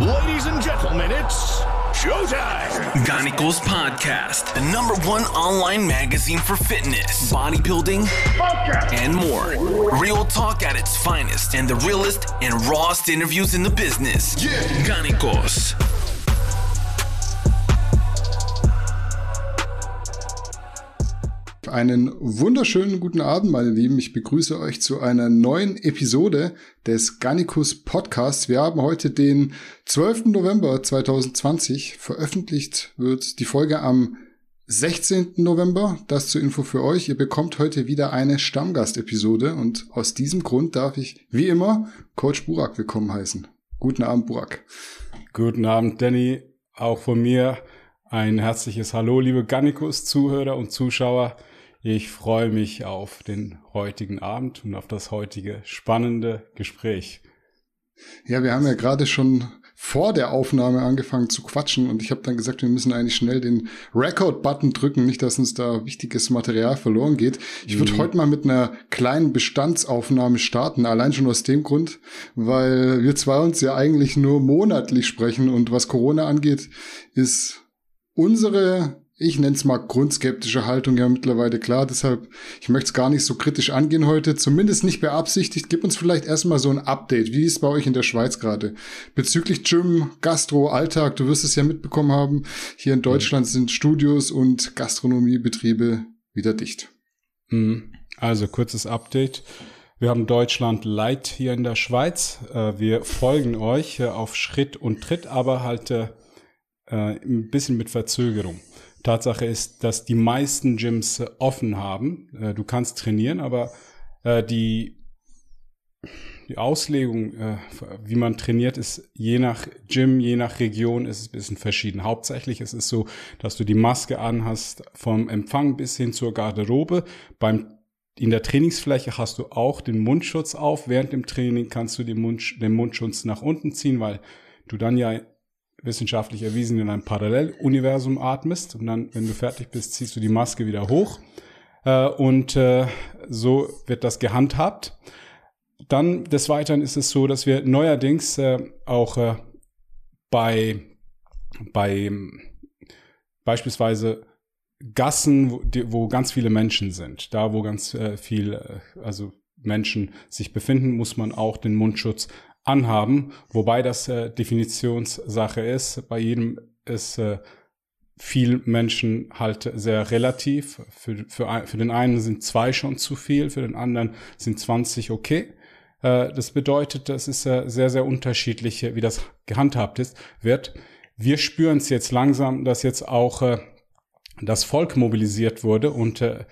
Ladies and gentlemen, it's showtime. Ganicos Podcast, the number one online magazine for fitness, bodybuilding, and more. Real talk at its finest and the realest and rawest interviews in the business. Yeah. Ganicos. Einen wunderschönen guten Abend, meine Lieben. Ich begrüße euch zu einer neuen Episode des Gannikus Podcasts. Wir haben heute den 12. November 2020. Veröffentlicht wird die Folge am 16. November. Das zur Info für euch. Ihr bekommt heute wieder eine Stammgastepisode und aus diesem Grund darf ich, wie immer, Coach Burak willkommen heißen. Guten Abend, Burak. Guten Abend, Danny. Auch von mir ein herzliches Hallo, liebe Gannikus, Zuhörer und Zuschauer. Ich freue mich auf den heutigen Abend und auf das heutige spannende Gespräch. Ja, wir haben ja gerade schon vor der Aufnahme angefangen zu quatschen und ich habe dann gesagt, wir müssen eigentlich schnell den Record-Button drücken, nicht, dass uns da wichtiges Material verloren geht. Ich würde mhm. heute mal mit einer kleinen Bestandsaufnahme starten, allein schon aus dem Grund, weil wir zwei uns ja eigentlich nur monatlich sprechen und was Corona angeht, ist unsere ich nenne es mal grundskeptische Haltung ja mittlerweile klar. Deshalb, ich möchte es gar nicht so kritisch angehen heute, zumindest nicht beabsichtigt. Gib uns vielleicht erstmal so ein Update. Wie ist es bei euch in der Schweiz gerade? Bezüglich Gym, Gastro, Alltag, du wirst es ja mitbekommen haben. Hier in Deutschland sind Studios und Gastronomiebetriebe wieder dicht. Mhm. Also kurzes Update. Wir haben Deutschland Light hier in der Schweiz. Äh, wir folgen euch auf Schritt und Tritt, aber halt äh, ein bisschen mit Verzögerung. Tatsache ist, dass die meisten Gyms offen haben. Äh, du kannst trainieren, aber äh, die, die Auslegung, äh, wie man trainiert, ist je nach Gym, je nach Region ist es ein bisschen verschieden. Hauptsächlich ist es so, dass du die Maske anhast vom Empfang bis hin zur Garderobe. Beim in der Trainingsfläche hast du auch den Mundschutz auf. Während dem Training kannst du den, Mund, den Mundschutz nach unten ziehen, weil du dann ja wissenschaftlich erwiesen in einem Paralleluniversum atmest und dann, wenn du fertig bist, ziehst du die Maske wieder hoch äh, und äh, so wird das gehandhabt. Dann des Weiteren ist es so, dass wir neuerdings äh, auch äh, bei, bei beispielsweise Gassen, wo, wo ganz viele Menschen sind, da wo ganz äh, viel, äh, also Menschen sich befinden, muss man auch den Mundschutz anhaben, wobei das äh, Definitionssache ist. Bei jedem ist äh, viel Menschen halt sehr relativ. Für, für, für den einen sind zwei schon zu viel, für den anderen sind 20 okay. Äh, das bedeutet, das ist äh, sehr, sehr unterschiedlich, wie das gehandhabt ist, wird. Wir spüren es jetzt langsam, dass jetzt auch äh, das Volk mobilisiert wurde und äh,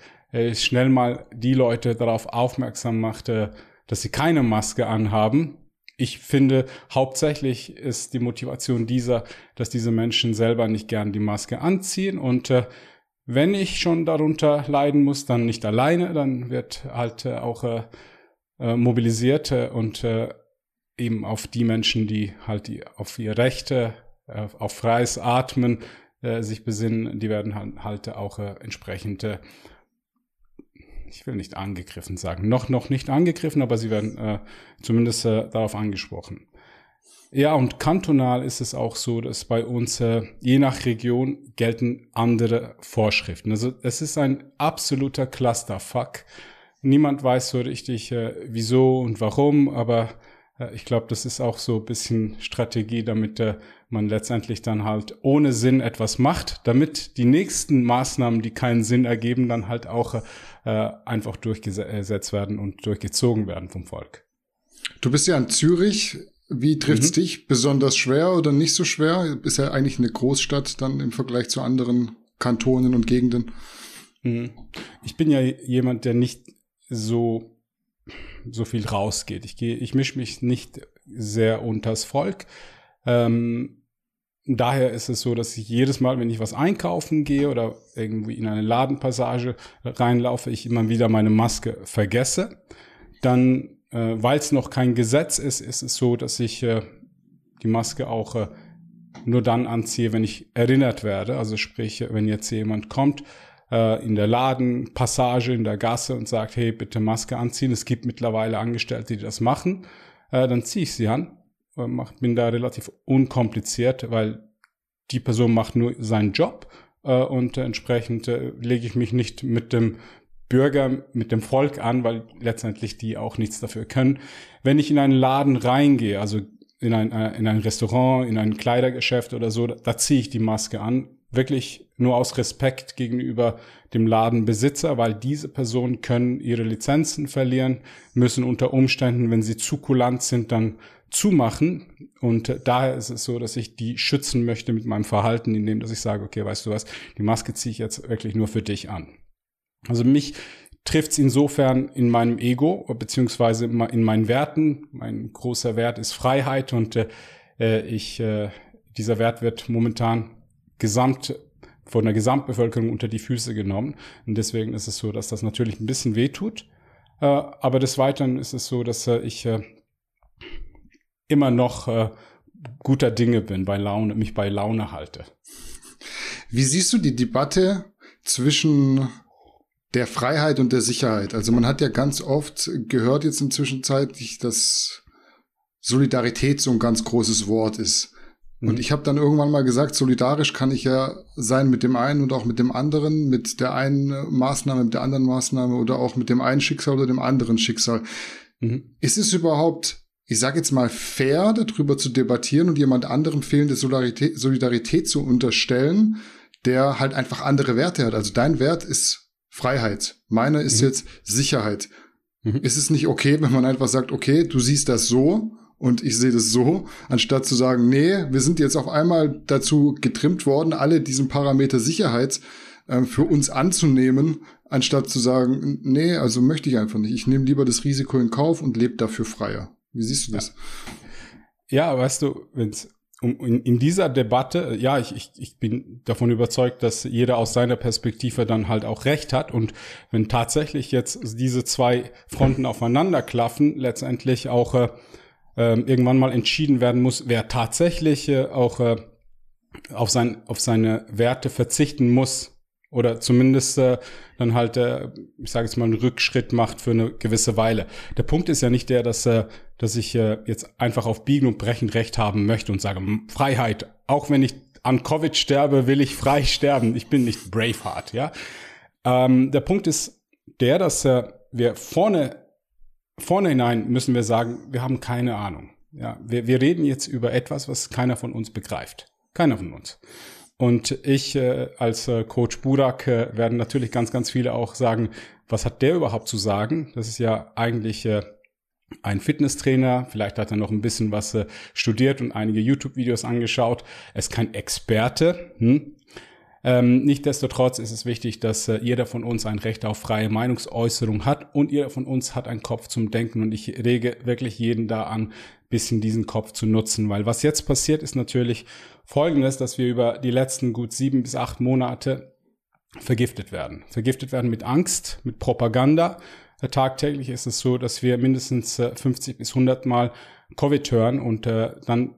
schnell mal die Leute darauf aufmerksam machte, dass sie keine Maske anhaben ich finde, hauptsächlich ist die Motivation dieser, dass diese Menschen selber nicht gern die Maske anziehen. Und äh, wenn ich schon darunter leiden muss, dann nicht alleine, dann wird halt äh, auch äh, äh mobilisiert äh, und äh, eben auf die Menschen, die halt die, auf ihre Rechte, auf freies Atmen sich besinnen, die werden halt, halt auch entsprechend ich will nicht angegriffen sagen, noch, noch nicht angegriffen, aber sie werden äh, zumindest äh, darauf angesprochen. Ja, und kantonal ist es auch so, dass bei uns äh, je nach Region gelten andere Vorschriften. Also es ist ein absoluter Clusterfuck. Niemand weiß so richtig, äh, wieso und warum, aber äh, ich glaube, das ist auch so ein bisschen Strategie, damit äh, man letztendlich dann halt ohne Sinn etwas macht, damit die nächsten Maßnahmen, die keinen Sinn ergeben, dann halt auch äh, einfach durchgesetzt werden und durchgezogen werden vom Volk. Du bist ja in Zürich. Wie trifft's mhm. dich? Besonders schwer oder nicht so schwer? Ist ja eigentlich eine Großstadt dann im Vergleich zu anderen Kantonen und Gegenden. Mhm. Ich bin ja jemand, der nicht so so viel rausgeht. Ich gehe, ich mische mich nicht sehr unters Volk. Ähm, daher ist es so, dass ich jedes Mal, wenn ich was einkaufen gehe oder irgendwie in eine Ladenpassage reinlaufe, ich immer wieder meine Maske vergesse. Dann, äh, weil es noch kein Gesetz ist, ist es so, dass ich äh, die Maske auch äh, nur dann anziehe, wenn ich erinnert werde. Also sprich, wenn jetzt jemand kommt äh, in der Ladenpassage, in der Gasse und sagt, hey, bitte Maske anziehen. Es gibt mittlerweile Angestellte, die das machen. Äh, dann ziehe ich sie an äh, mach, bin da relativ unkompliziert, weil die Person macht nur seinen Job äh, und äh, entsprechend äh, lege ich mich nicht mit dem Bürger, mit dem Volk an, weil letztendlich die auch nichts dafür können. Wenn ich in einen Laden reingehe, also in ein, äh, in ein Restaurant, in ein Kleidergeschäft oder so, da, da ziehe ich die Maske an. Wirklich nur aus Respekt gegenüber dem Ladenbesitzer, weil diese Personen können ihre Lizenzen verlieren, müssen unter Umständen, wenn sie zu kulant sind, dann zumachen. Und daher ist es so, dass ich die schützen möchte mit meinem Verhalten, indem dass ich sage, okay, weißt du was, die Maske ziehe ich jetzt wirklich nur für dich an. Also mich trifft es insofern in meinem Ego, beziehungsweise in meinen Werten. Mein großer Wert ist Freiheit und äh, ich, äh, dieser Wert wird momentan gesamt von der Gesamtbevölkerung unter die Füße genommen. Und deswegen ist es so, dass das natürlich ein bisschen wehtut. Äh, aber des Weiteren ist es so, dass äh, ich äh, immer noch äh, guter Dinge bin, bei Laune, mich bei Laune halte. Wie siehst du die Debatte zwischen der Freiheit und der Sicherheit. Also man hat ja ganz oft gehört jetzt inzwischen zeitlich, dass Solidarität so ein ganz großes Wort ist. Und mhm. ich habe dann irgendwann mal gesagt, solidarisch kann ich ja sein mit dem einen und auch mit dem anderen, mit der einen Maßnahme, mit der anderen Maßnahme oder auch mit dem einen Schicksal oder dem anderen Schicksal. Mhm. Ist es überhaupt, ich sage jetzt mal, fair, darüber zu debattieren und jemand anderem fehlende Solidarität, Solidarität zu unterstellen, der halt einfach andere Werte hat? Also dein Wert ist Freiheit. Meine ist mhm. jetzt Sicherheit. Mhm. Ist es nicht okay, wenn man einfach sagt, okay, du siehst das so und ich sehe das so, anstatt zu sagen, nee, wir sind jetzt auf einmal dazu getrimmt worden, alle diesen Parameter Sicherheit äh, für uns anzunehmen, anstatt zu sagen, nee, also möchte ich einfach nicht. Ich nehme lieber das Risiko in Kauf und lebe dafür freier. Wie siehst du das? Ja, ja weißt du, wenn's um, in, in dieser Debatte, ja, ich, ich, ich bin davon überzeugt, dass jeder aus seiner Perspektive dann halt auch recht hat. Und wenn tatsächlich jetzt diese zwei Fronten aufeinander klaffen, letztendlich auch äh, äh, irgendwann mal entschieden werden muss, wer tatsächlich äh, auch äh, auf, sein, auf seine Werte verzichten muss, oder zumindest äh, dann halt, äh, ich sage jetzt mal, einen Rückschritt macht für eine gewisse Weile. Der Punkt ist ja nicht der, dass, äh, dass ich äh, jetzt einfach auf Biegen und Brechen Recht haben möchte und sage, Freiheit, auch wenn ich an Covid sterbe, will ich frei sterben. Ich bin nicht Braveheart, ja. Ähm, der Punkt ist der, dass äh, wir vorne, vorne hinein müssen wir sagen, wir haben keine Ahnung. Ja, wir, wir reden jetzt über etwas, was keiner von uns begreift. Keiner von uns. Und ich äh, als äh, Coach Burak äh, werden natürlich ganz, ganz viele auch sagen, was hat der überhaupt zu sagen? Das ist ja eigentlich äh, ein Fitnesstrainer, vielleicht hat er noch ein bisschen was äh, studiert und einige YouTube-Videos angeschaut. Er ist kein Experte. Hm? Ähm, Nichtsdestotrotz ist es wichtig, dass äh, jeder von uns ein Recht auf freie Meinungsäußerung hat und jeder von uns hat einen Kopf zum Denken und ich rege wirklich jeden da an, bisschen diesen Kopf zu nutzen, weil was jetzt passiert ist natürlich folgendes, dass wir über die letzten gut sieben bis acht Monate vergiftet werden. Vergiftet werden mit Angst, mit Propaganda. Tagtäglich ist es so, dass wir mindestens 50 äh, bis 100 Mal Covid hören und äh, dann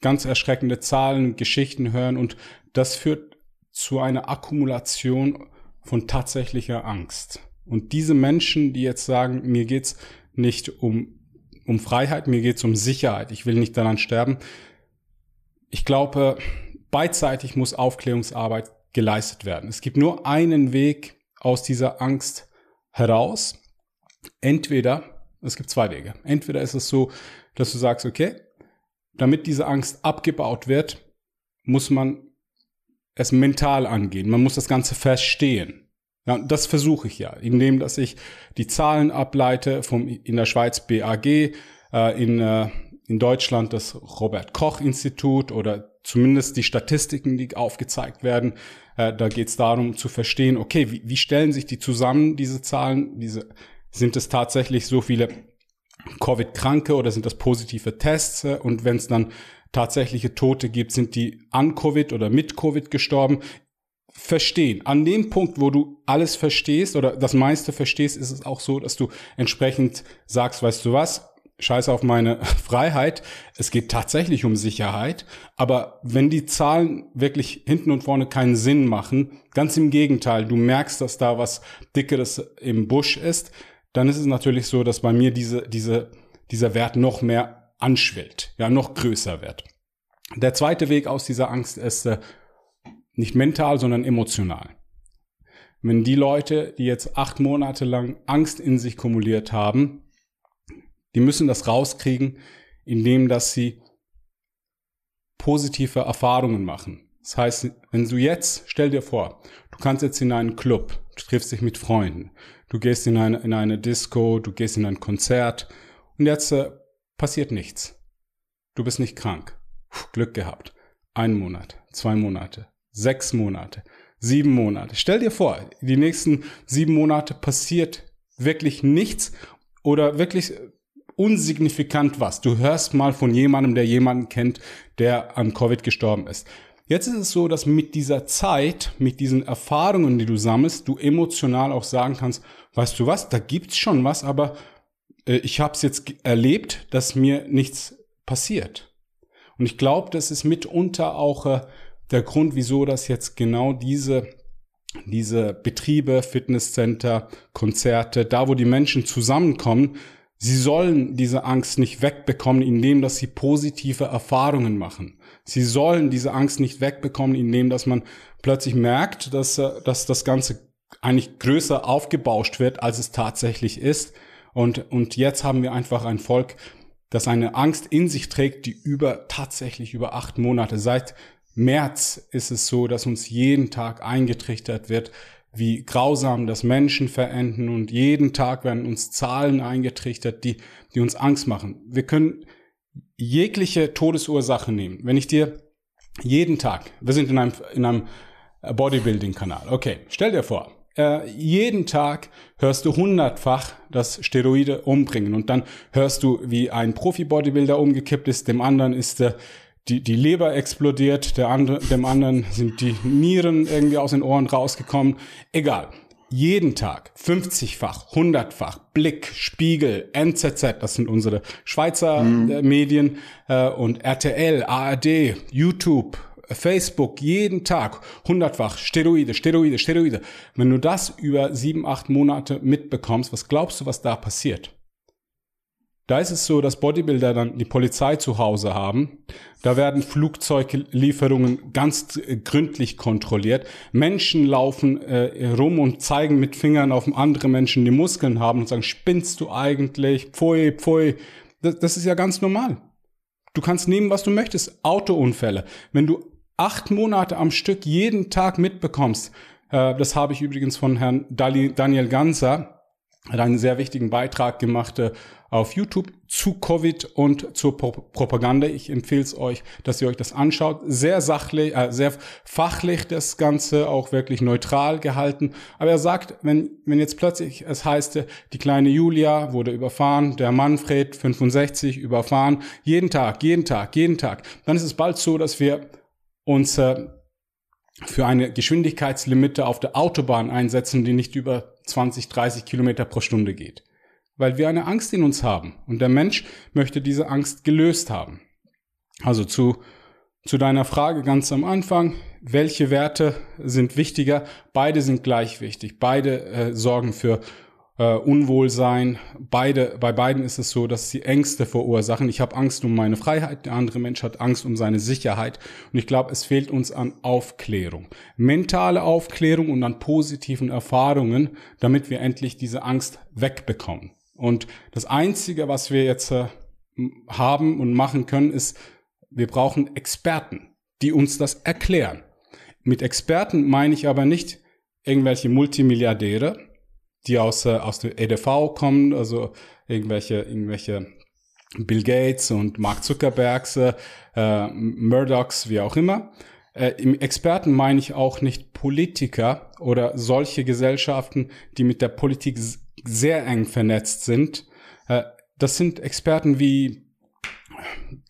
ganz erschreckende Zahlen, Geschichten hören und das führt zu einer Akkumulation von tatsächlicher Angst. Und diese Menschen, die jetzt sagen, mir geht's nicht um um Freiheit, mir geht es um Sicherheit. Ich will nicht daran sterben. Ich glaube, beidseitig muss Aufklärungsarbeit geleistet werden. Es gibt nur einen Weg aus dieser Angst heraus. Entweder, es gibt zwei Wege. Entweder ist es so, dass du sagst, okay, damit diese Angst abgebaut wird, muss man es mental angehen. Man muss das Ganze verstehen. Ja, das versuche ich ja, indem dass ich die Zahlen ableite vom in der Schweiz BAG, äh, in, äh, in Deutschland das Robert Koch Institut oder zumindest die Statistiken, die aufgezeigt werden. Äh, da geht es darum zu verstehen, okay, wie, wie stellen sich die zusammen, diese Zahlen? Diese, sind es tatsächlich so viele Covid-Kranke oder sind das positive Tests? Und wenn es dann tatsächliche Tote gibt, sind die an Covid oder mit Covid gestorben? Verstehen. An dem Punkt, wo du alles verstehst oder das meiste verstehst, ist es auch so, dass du entsprechend sagst, weißt du was, scheiße auf meine Freiheit. Es geht tatsächlich um Sicherheit. Aber wenn die Zahlen wirklich hinten und vorne keinen Sinn machen, ganz im Gegenteil, du merkst, dass da was Dickeres im Busch ist, dann ist es natürlich so, dass bei mir diese, diese, dieser Wert noch mehr anschwillt, ja, noch größer wird. Der zweite Weg aus dieser Angst ist äh, nicht mental, sondern emotional. Wenn die Leute, die jetzt acht Monate lang Angst in sich kumuliert haben, die müssen das rauskriegen, indem dass sie positive Erfahrungen machen. Das heißt, wenn du jetzt, stell dir vor, du kannst jetzt in einen Club, du triffst dich mit Freunden, du gehst in eine, in eine Disco, du gehst in ein Konzert und jetzt äh, passiert nichts. Du bist nicht krank. Glück gehabt. Ein Monat, zwei Monate, sechs Monate, sieben Monate. Stell dir vor, die nächsten sieben Monate passiert wirklich nichts oder wirklich unsignifikant was. Du hörst mal von jemandem, der jemanden kennt, der an Covid gestorben ist. Jetzt ist es so, dass mit dieser Zeit, mit diesen Erfahrungen, die du sammelst, du emotional auch sagen kannst, weißt du was, da gibt's schon was, aber äh, ich habe es jetzt erlebt, dass mir nichts passiert. Und ich glaube, das ist mitunter auch äh, der Grund, wieso das jetzt genau diese diese Betriebe, Fitnesscenter, Konzerte, da wo die Menschen zusammenkommen, sie sollen diese Angst nicht wegbekommen, indem dass sie positive Erfahrungen machen. Sie sollen diese Angst nicht wegbekommen, indem dass man plötzlich merkt, dass, äh, dass das Ganze eigentlich größer aufgebauscht wird, als es tatsächlich ist. Und, und jetzt haben wir einfach ein Volk, das eine Angst in sich trägt, die über tatsächlich über acht Monate seit März ist es so, dass uns jeden Tag eingetrichtert wird, wie grausam das Menschen verenden und jeden Tag werden uns Zahlen eingetrichtert, die, die uns Angst machen. Wir können jegliche Todesursache nehmen. Wenn ich dir jeden Tag, wir sind in einem, in einem Bodybuilding-Kanal, okay, stell dir vor, äh, jeden Tag hörst du hundertfach, dass Steroide umbringen und dann hörst du, wie ein Profi-Bodybuilder umgekippt ist, dem anderen ist der die, die Leber explodiert, der andere, dem anderen sind die Nieren irgendwie aus den Ohren rausgekommen. Egal. Jeden Tag 50-fach, 100-fach, Blick, Spiegel, NZZ, das sind unsere Schweizer mhm. äh, Medien, äh, und RTL, ARD, YouTube, Facebook, jeden Tag, hundertfach, Steroide, Steroide, Steroide. Wenn du das über sieben, acht Monate mitbekommst, was glaubst du, was da passiert? Da ist es so, dass Bodybuilder dann die Polizei zu Hause haben. Da werden Flugzeuglieferungen ganz gründlich kontrolliert. Menschen laufen äh, rum und zeigen mit Fingern auf andere Menschen, die Muskeln haben und sagen, spinnst du eigentlich? Pfui, pfui. Das, das ist ja ganz normal. Du kannst nehmen, was du möchtest. Autounfälle. Wenn du acht Monate am Stück jeden Tag mitbekommst, äh, das habe ich übrigens von Herrn Daniel Ganser, hat einen sehr wichtigen Beitrag gemacht äh, auf YouTube zu Covid und zur Pro Propaganda. Ich empfehle es euch, dass ihr euch das anschaut. Sehr sachlich, äh, sehr fachlich das Ganze, auch wirklich neutral gehalten. Aber er sagt, wenn, wenn jetzt plötzlich es heißt, die kleine Julia wurde überfahren, der Manfred 65 überfahren, jeden Tag, jeden Tag, jeden Tag, dann ist es bald so, dass wir uns äh, für eine Geschwindigkeitslimite auf der Autobahn einsetzen, die nicht über 20, 30 Kilometer pro Stunde geht weil wir eine Angst in uns haben und der Mensch möchte diese Angst gelöst haben. Also zu, zu deiner Frage ganz am Anfang, welche Werte sind wichtiger? Beide sind gleich wichtig. Beide äh, sorgen für äh, Unwohlsein. Beide, bei beiden ist es so, dass sie Ängste verursachen. Ich habe Angst um meine Freiheit, der andere Mensch hat Angst um seine Sicherheit. Und ich glaube, es fehlt uns an Aufklärung. Mentale Aufklärung und an positiven Erfahrungen, damit wir endlich diese Angst wegbekommen. Und das Einzige, was wir jetzt äh, haben und machen können, ist, wir brauchen Experten, die uns das erklären. Mit Experten meine ich aber nicht irgendwelche Multimilliardäre, die aus, äh, aus der EDV kommen, also irgendwelche, irgendwelche Bill Gates und Mark Zuckerbergs, äh, Murdochs, wie auch immer. Äh, Im Experten meine ich auch nicht Politiker oder solche Gesellschaften, die mit der Politik sehr eng vernetzt sind. Äh, das sind Experten wie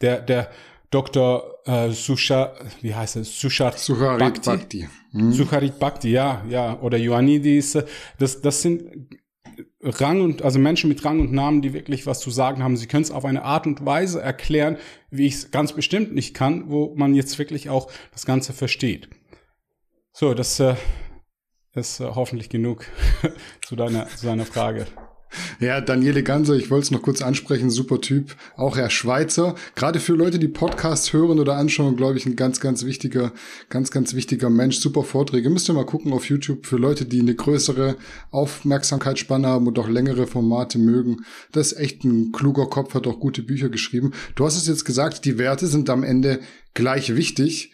der, der Dr. Äh, Susha, wie heißt es? Sushar Sucharit Bhakti. Bhakti. Mhm. Sucharit Bhakti, ja, ja. Oder Ioannidis. Das, das sind Rang und, also Menschen mit Rang und Namen, die wirklich was zu sagen haben. Sie können es auf eine Art und Weise erklären, wie ich es ganz bestimmt nicht kann, wo man jetzt wirklich auch das Ganze versteht. So, das äh, ist äh, hoffentlich genug zu deiner, zu deiner Frage. Ja, Daniele Ganser, ich wollte es noch kurz ansprechen, super Typ, auch Herr Schweizer. Gerade für Leute, die Podcasts hören oder anschauen, glaube ich, ein ganz, ganz wichtiger, ganz, ganz wichtiger Mensch. Super Vorträge. Müsst ihr mal gucken auf YouTube für Leute, die eine größere Aufmerksamkeitsspanne haben und auch längere Formate mögen. Das ist echt ein kluger Kopf, hat auch gute Bücher geschrieben. Du hast es jetzt gesagt, die Werte sind am Ende gleich wichtig.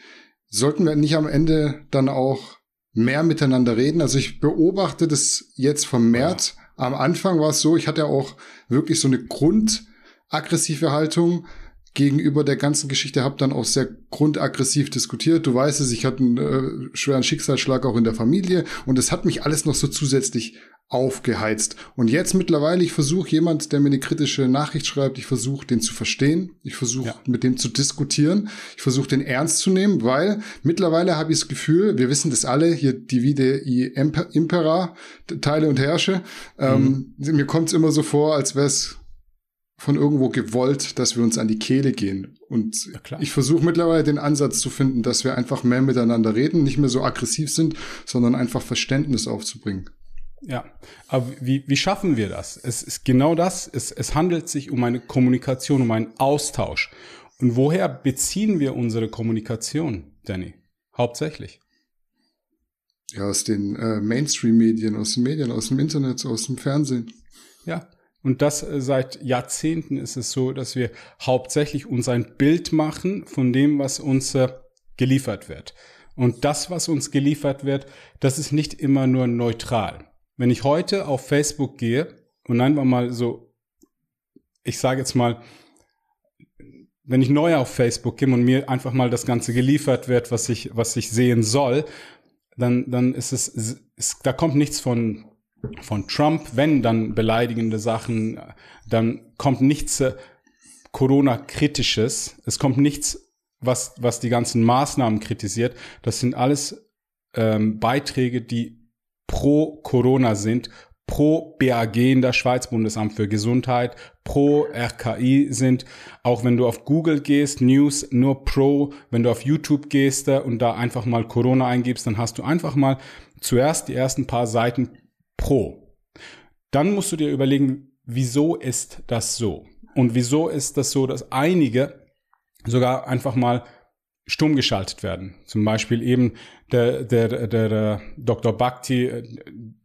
Sollten wir nicht am Ende dann auch mehr miteinander reden? Also ich beobachte das jetzt vermehrt. Ja am Anfang war es so, ich hatte auch wirklich so eine grundaggressive Haltung gegenüber der ganzen Geschichte, habe dann auch sehr grundaggressiv diskutiert. Du weißt es, ich hatte einen äh, schweren Schicksalsschlag auch in der Familie und es hat mich alles noch so zusätzlich aufgeheizt. Und jetzt mittlerweile, ich versuche jemand, der mir eine kritische Nachricht schreibt, ich versuche den zu verstehen, ich versuche ja. mit dem zu diskutieren, ich versuche den ernst zu nehmen, weil mittlerweile habe ich das Gefühl, wir wissen das alle, hier Divide i Impera, Teile und Herrsche, ähm, mhm. mir kommt es immer so vor, als wäre es von irgendwo gewollt, dass wir uns an die Kehle gehen. Und ich versuche mittlerweile den Ansatz zu finden, dass wir einfach mehr miteinander reden, nicht mehr so aggressiv sind, sondern einfach Verständnis aufzubringen. Ja, aber wie, wie schaffen wir das? Es ist genau das. Es, es handelt sich um eine Kommunikation, um einen Austausch. Und woher beziehen wir unsere Kommunikation, Danny? Hauptsächlich. Ja, aus den äh, Mainstream-Medien, aus den Medien, aus dem Internet, aus dem Fernsehen. Ja, und das äh, seit Jahrzehnten ist es so, dass wir hauptsächlich uns ein Bild machen von dem, was uns äh, geliefert wird. Und das, was uns geliefert wird, das ist nicht immer nur neutral. Wenn ich heute auf Facebook gehe und einfach mal so, ich sage jetzt mal, wenn ich neu auf Facebook gehe und mir einfach mal das Ganze geliefert wird, was ich, was ich sehen soll, dann, dann ist es, es da kommt nichts von, von Trump, wenn dann beleidigende Sachen, dann kommt nichts äh, Corona-kritisches, es kommt nichts, was, was die ganzen Maßnahmen kritisiert. Das sind alles ähm, Beiträge, die pro Corona sind, pro BAG in der Schweiz, Bundesamt für Gesundheit, pro RKI sind. Auch wenn du auf Google gehst, News nur pro. Wenn du auf YouTube gehst äh, und da einfach mal Corona eingibst, dann hast du einfach mal zuerst die ersten paar Seiten pro. Dann musst du dir überlegen, wieso ist das so? Und wieso ist das so, dass einige sogar einfach mal stumm geschaltet werden. Zum Beispiel eben der, der, der, der Dr. Bhakti,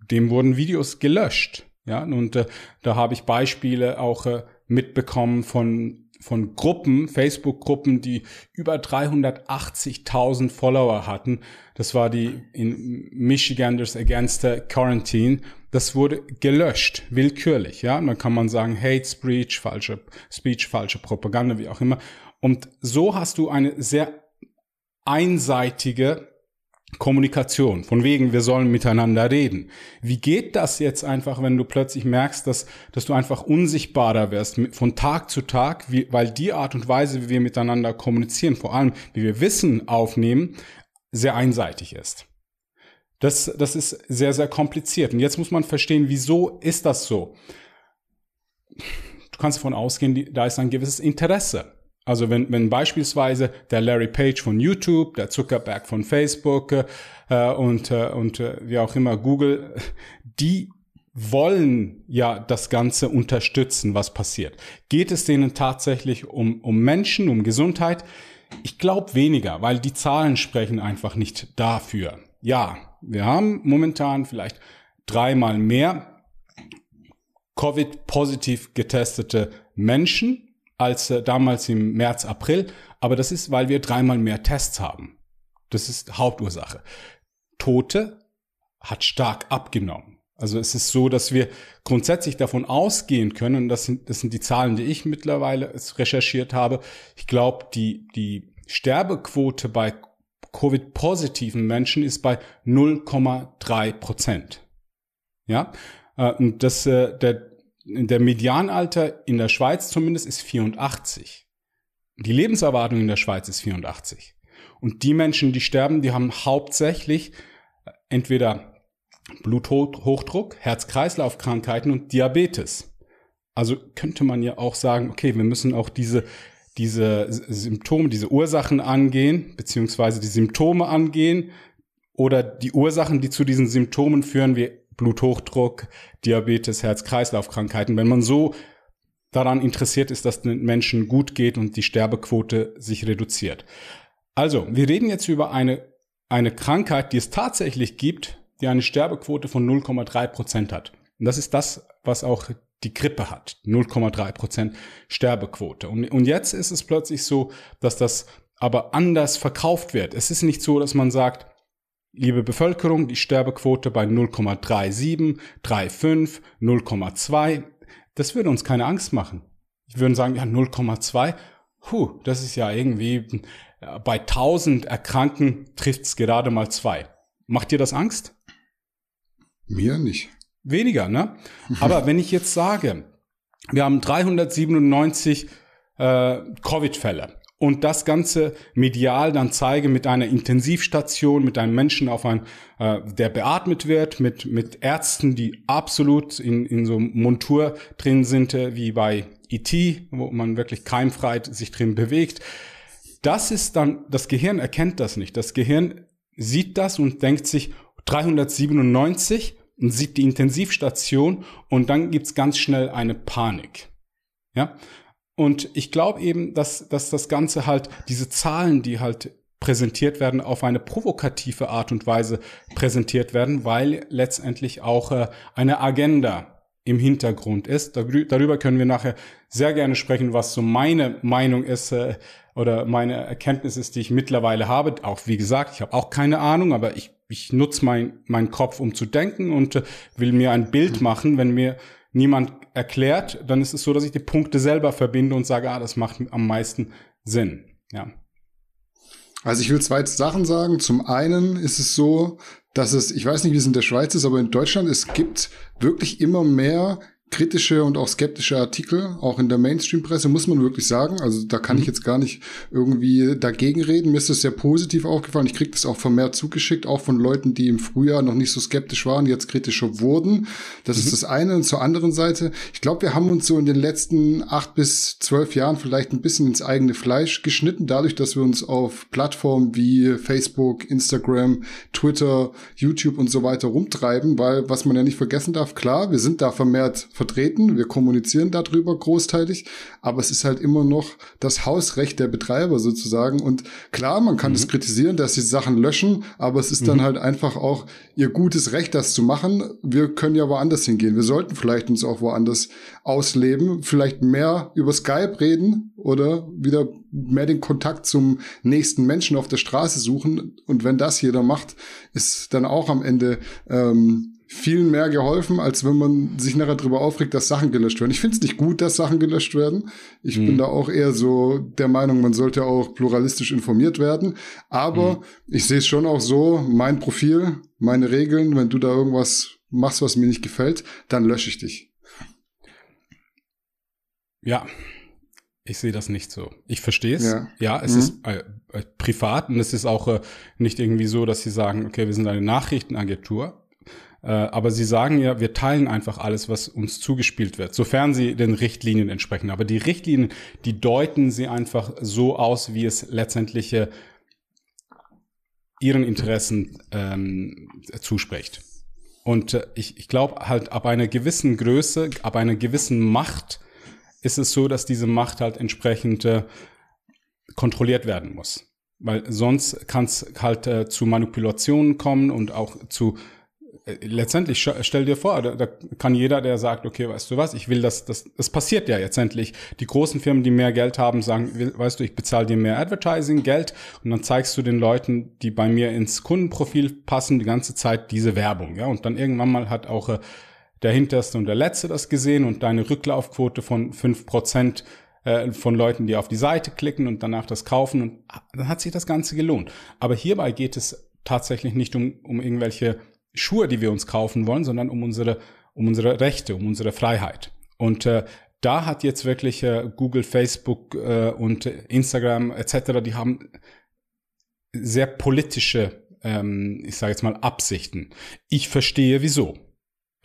dem wurden Videos gelöscht. Ja, und äh, da habe ich Beispiele auch äh, mitbekommen von von Gruppen, Facebook-Gruppen, die über 380.000 Follower hatten. Das war die in Michiganders Against Quarantine. Das wurde gelöscht, willkürlich. Ja, und dann kann man sagen, Hate Speech, falsche Speech, falsche Propaganda, wie auch immer. Und so hast du eine sehr einseitige Kommunikation, von wegen, wir sollen miteinander reden. Wie geht das jetzt einfach, wenn du plötzlich merkst, dass, dass du einfach unsichtbarer wirst von Tag zu Tag, wie, weil die Art und Weise, wie wir miteinander kommunizieren, vor allem wie wir Wissen aufnehmen, sehr einseitig ist. Das, das ist sehr, sehr kompliziert. Und jetzt muss man verstehen, wieso ist das so? Du kannst davon ausgehen, da ist ein gewisses Interesse. Also wenn, wenn beispielsweise der Larry Page von YouTube, der Zuckerberg von Facebook äh, und, äh, und äh, wie auch immer Google, die wollen ja das Ganze unterstützen, was passiert. Geht es denen tatsächlich um, um Menschen, um Gesundheit? Ich glaube weniger, weil die Zahlen sprechen einfach nicht dafür. Ja, wir haben momentan vielleicht dreimal mehr Covid-positiv getestete Menschen als äh, damals im März, April. Aber das ist, weil wir dreimal mehr Tests haben. Das ist Hauptursache. Tote hat stark abgenommen. Also es ist so, dass wir grundsätzlich davon ausgehen können, das sind, das sind die Zahlen, die ich mittlerweile recherchiert habe. Ich glaube, die, die Sterbequote bei Covid-positiven Menschen ist bei 0,3 Prozent. Ja, äh, und das, äh, der, der Medianalter in der Schweiz zumindest ist 84. Die Lebenserwartung in der Schweiz ist 84. Und die Menschen, die sterben, die haben hauptsächlich äh, entweder Bluthochdruck, Herz-Kreislauf-Krankheiten und Diabetes. Also könnte man ja auch sagen, okay, wir müssen auch diese, diese Symptome, diese Ursachen angehen, beziehungsweise die Symptome angehen oder die Ursachen, die zu diesen Symptomen führen, wir Bluthochdruck, Diabetes, Herz-Kreislauf-Krankheiten. Wenn man so daran interessiert ist, dass den Menschen gut geht und die Sterbequote sich reduziert. Also, wir reden jetzt über eine, eine Krankheit, die es tatsächlich gibt, die eine Sterbequote von 0,3 Prozent hat. Und das ist das, was auch die Grippe hat. 0,3 Prozent Sterbequote. Und, und jetzt ist es plötzlich so, dass das aber anders verkauft wird. Es ist nicht so, dass man sagt, liebe Bevölkerung, die Sterbequote bei 0,37, 3,5, 0,2. Das würde uns keine Angst machen. Wir würden sagen, ja, 0,2, huh, das ist ja irgendwie, bei 1000 Erkrankten trifft es gerade mal zwei. Macht dir das Angst? Mir nicht. Weniger, ne? Aber wenn ich jetzt sage, wir haben 397 äh, Covid-Fälle und das Ganze medial dann zeige mit einer Intensivstation, mit einem Menschen auf ein, äh, der beatmet wird, mit, mit Ärzten, die absolut in, in so Montur drin sind, äh, wie bei IT, wo man wirklich keimfrei sich drin bewegt. Das ist dann, das Gehirn erkennt das nicht. Das Gehirn sieht das und denkt sich 397 und sieht die Intensivstation und dann gibt's ganz schnell eine Panik. Ja, und ich glaube eben, dass, dass das Ganze halt, diese Zahlen, die halt präsentiert werden, auf eine provokative Art und Weise präsentiert werden, weil letztendlich auch äh, eine Agenda im Hintergrund ist. Darüber können wir nachher sehr gerne sprechen, was so meine Meinung ist äh, oder meine Erkenntnis ist, die ich mittlerweile habe. Auch wie gesagt, ich habe auch keine Ahnung, aber ich, ich nutze mein, meinen Kopf, um zu denken und äh, will mir ein Bild machen, wenn mir niemand erklärt, dann ist es so, dass ich die Punkte selber verbinde und sage, ah, das macht am meisten Sinn. Ja. Also ich will zwei Sachen sagen. Zum einen ist es so, dass es, ich weiß nicht, wie es in der Schweiz ist, aber in Deutschland, es gibt wirklich immer mehr kritische und auch skeptische Artikel, auch in der Mainstream-Presse, muss man wirklich sagen. Also da kann mhm. ich jetzt gar nicht irgendwie dagegen reden. Mir ist das sehr positiv aufgefallen. Ich kriege das auch vermehrt zugeschickt, auch von Leuten, die im Frühjahr noch nicht so skeptisch waren, jetzt kritischer wurden. Das mhm. ist das eine. Und zur anderen Seite, ich glaube, wir haben uns so in den letzten acht bis zwölf Jahren vielleicht ein bisschen ins eigene Fleisch geschnitten, dadurch, dass wir uns auf Plattformen wie Facebook, Instagram, Twitter, YouTube und so weiter rumtreiben, weil was man ja nicht vergessen darf, klar, wir sind da vermehrt vertreten, wir kommunizieren darüber großteilig, aber es ist halt immer noch das Hausrecht der Betreiber sozusagen. Und klar, man kann es mhm. kritisieren, dass sie Sachen löschen, aber es ist mhm. dann halt einfach auch ihr gutes Recht, das zu machen. Wir können ja woanders hingehen. Wir sollten vielleicht uns auch woanders ausleben, vielleicht mehr über Skype reden oder wieder mehr den Kontakt zum nächsten Menschen auf der Straße suchen. Und wenn das jeder macht, ist dann auch am Ende ähm, vielen mehr geholfen, als wenn man sich nachher darüber aufregt, dass Sachen gelöscht werden. Ich finde es nicht gut, dass Sachen gelöscht werden. Ich mhm. bin da auch eher so der Meinung, man sollte auch pluralistisch informiert werden. Aber mhm. ich sehe es schon auch so, mein Profil, meine Regeln, wenn du da irgendwas machst, was mir nicht gefällt, dann lösche ich dich. Ja, ich sehe das nicht so. Ich verstehe es. Ja, ja es mhm. ist äh, äh, privat und es ist auch äh, nicht irgendwie so, dass sie sagen, okay, wir sind eine Nachrichtenagentur. Äh, aber sie sagen ja, wir teilen einfach alles, was uns zugespielt wird, sofern sie den Richtlinien entsprechen. Aber die Richtlinien, die deuten sie einfach so aus, wie es letztendlich äh, ihren Interessen ähm, zuspricht. Und äh, ich, ich glaube halt, ab einer gewissen Größe, ab einer gewissen Macht ist es so, dass diese Macht halt entsprechend äh, kontrolliert werden muss. Weil sonst kann es halt äh, zu Manipulationen kommen und auch zu letztendlich stell dir vor, da, da, kann jeder, der sagt, okay, weißt du was, ich will das, das, das passiert ja letztendlich. Die großen Firmen, die mehr Geld haben, sagen, weißt du, ich bezahle dir mehr Advertising, Geld und dann zeigst du den Leuten, die bei mir ins Kundenprofil passen, die ganze Zeit diese Werbung, ja, und dann irgendwann mal hat auch äh, der Hinterste und der Letzte das gesehen und deine Rücklaufquote von fünf Prozent äh, von Leuten, die auf die Seite klicken und danach das kaufen und dann hat sich das Ganze gelohnt. Aber hierbei geht es tatsächlich nicht um, um irgendwelche Schuhe, die wir uns kaufen wollen, sondern um unsere, um unsere Rechte, um unsere Freiheit. Und äh, da hat jetzt wirklich äh, Google, Facebook äh, und Instagram etc., die haben sehr politische, ähm, ich sage jetzt mal, Absichten. Ich verstehe wieso.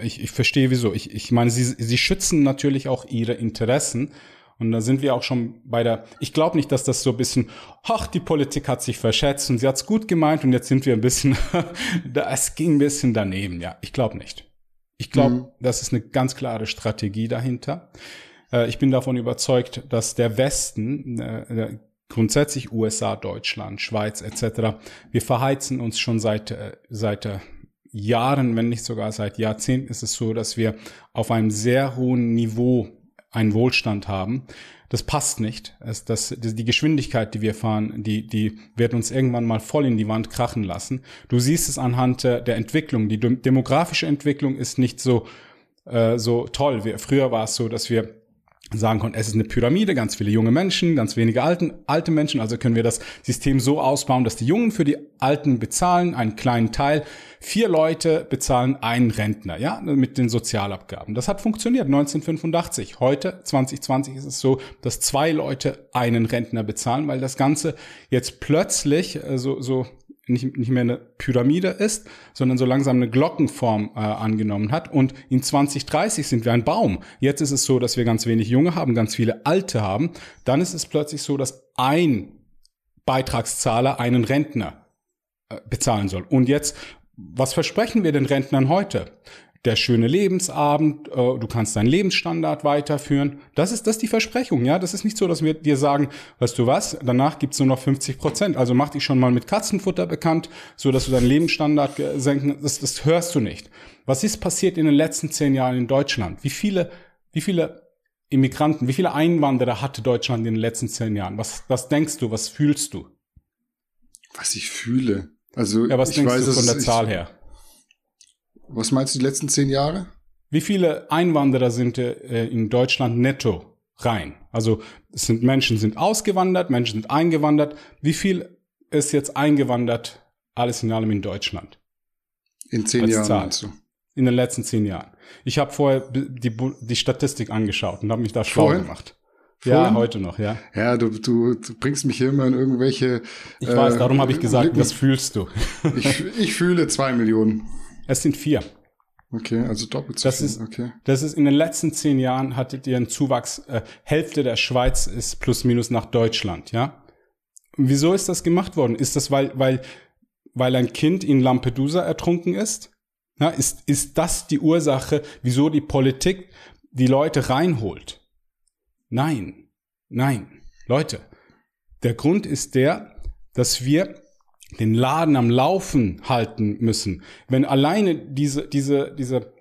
Ich, ich verstehe wieso. Ich, ich meine, sie, sie schützen natürlich auch ihre Interessen und da sind wir auch schon bei der, ich glaube nicht, dass das so ein bisschen, ach, die Politik hat sich verschätzt und sie hat's gut gemeint und jetzt sind wir ein bisschen, es ging ein bisschen daneben, ja, ich glaube nicht. Ich glaube, mhm. das ist eine ganz klare Strategie dahinter. Äh, ich. Äh, bin davon überzeugt, dass der Westen, äh, grundsätzlich USA, Deutschland, Schweiz etc., wir verheizen uns schon seit, seit Jahren, wenn nicht sogar seit Jahrzehnten ist es so, dass wir auf einem sehr hohen Niveau einen Wohlstand haben. Das passt nicht. Es, das, die Geschwindigkeit, die wir fahren, die, die wird uns irgendwann mal voll in die Wand krachen lassen. Du siehst es anhand der Entwicklung. Die demografische Entwicklung ist nicht so, äh, so toll. Wir, früher war es so, dass wir sagen konnten, es ist eine Pyramide, ganz viele junge Menschen, ganz wenige alten, alte Menschen. Also können wir das System so ausbauen, dass die Jungen für die Alten bezahlen, einen kleinen Teil. Vier Leute bezahlen einen Rentner, ja, mit den Sozialabgaben. Das hat funktioniert 1985. Heute, 2020, ist es so, dass zwei Leute einen Rentner bezahlen, weil das Ganze jetzt plötzlich äh, so, so nicht, nicht mehr eine Pyramide ist, sondern so langsam eine Glockenform äh, angenommen hat. Und in 2030 sind wir ein Baum. Jetzt ist es so, dass wir ganz wenig Junge haben, ganz viele Alte haben. Dann ist es plötzlich so, dass ein Beitragszahler einen Rentner äh, bezahlen soll. Und jetzt, was versprechen wir den Rentnern heute? Der schöne Lebensabend, äh, du kannst deinen Lebensstandard weiterführen. Das ist das ist die Versprechung, ja. Das ist nicht so, dass wir dir sagen, weißt du was, danach gibt's nur noch 50 Prozent. Also mach dich schon mal mit Katzenfutter bekannt, so dass du deinen Lebensstandard senken. Das, das hörst du nicht. Was ist passiert in den letzten zehn Jahren in Deutschland? Wie viele, wie viele Immigranten, wie viele Einwanderer hatte Deutschland in den letzten zehn Jahren? Was, was denkst du? Was fühlst du? Was ich fühle. Also ja, was ich denkst weiß, du von der Zahl her? Was meinst du die letzten zehn Jahre? Wie viele Einwanderer sind äh, in Deutschland netto rein? Also es sind Menschen sind ausgewandert, Menschen sind eingewandert. Wie viel ist jetzt eingewandert alles in allem in Deutschland? In zehn Jahren Zahl. meinst du? In den letzten zehn Jahren. Ich habe vorher die, die Statistik angeschaut und habe mich da schlau gemacht. Vorhin? Ja, heute noch, ja. Ja, du, du, du bringst mich hier immer in irgendwelche. Ich äh, weiß, darum habe ich gesagt, Lippen. was fühlst du? ich, ich fühle zwei Millionen. Es sind vier. Okay, also doppelt so das viel. Ist, okay. Das ist in den letzten zehn Jahren hattet ihr einen Zuwachs, äh, Hälfte der Schweiz ist plus minus nach Deutschland, ja. Und wieso ist das gemacht worden? Ist das, weil, weil, weil ein Kind in Lampedusa ertrunken ist? Ja, ist, ist das die Ursache, wieso die Politik die Leute reinholt? Nein, nein. Leute, der Grund ist der, dass wir den Laden am Laufen halten müssen, wenn alleine diese, diese, diese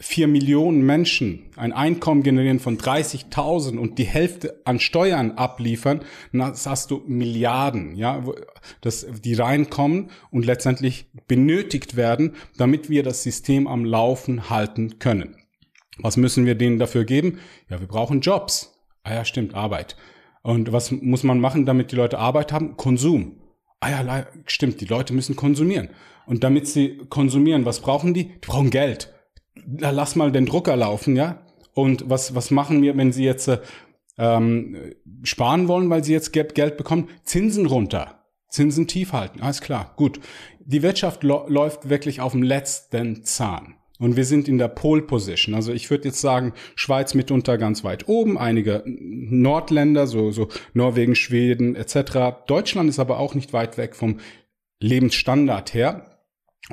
vier Millionen Menschen ein Einkommen generieren von 30.000 und die Hälfte an Steuern abliefern, dann hast du Milliarden, ja, dass die reinkommen und letztendlich benötigt werden, damit wir das System am Laufen halten können. Was müssen wir denen dafür geben? Ja, wir brauchen Jobs. Ah ja, stimmt, Arbeit. Und was muss man machen, damit die Leute Arbeit haben? Konsum ah ja, stimmt, die Leute müssen konsumieren. Und damit sie konsumieren, was brauchen die? Die brauchen Geld. Lass mal den Drucker laufen, ja? Und was, was machen wir, wenn sie jetzt ähm, sparen wollen, weil sie jetzt Geld bekommen? Zinsen runter. Zinsen tief halten. Alles klar, gut. Die Wirtschaft läuft wirklich auf dem letzten Zahn. Und wir sind in der Pole Position. Also ich würde jetzt sagen, Schweiz mitunter ganz weit oben, einige Nordländer, so, so Norwegen, Schweden etc. Deutschland ist aber auch nicht weit weg vom Lebensstandard her.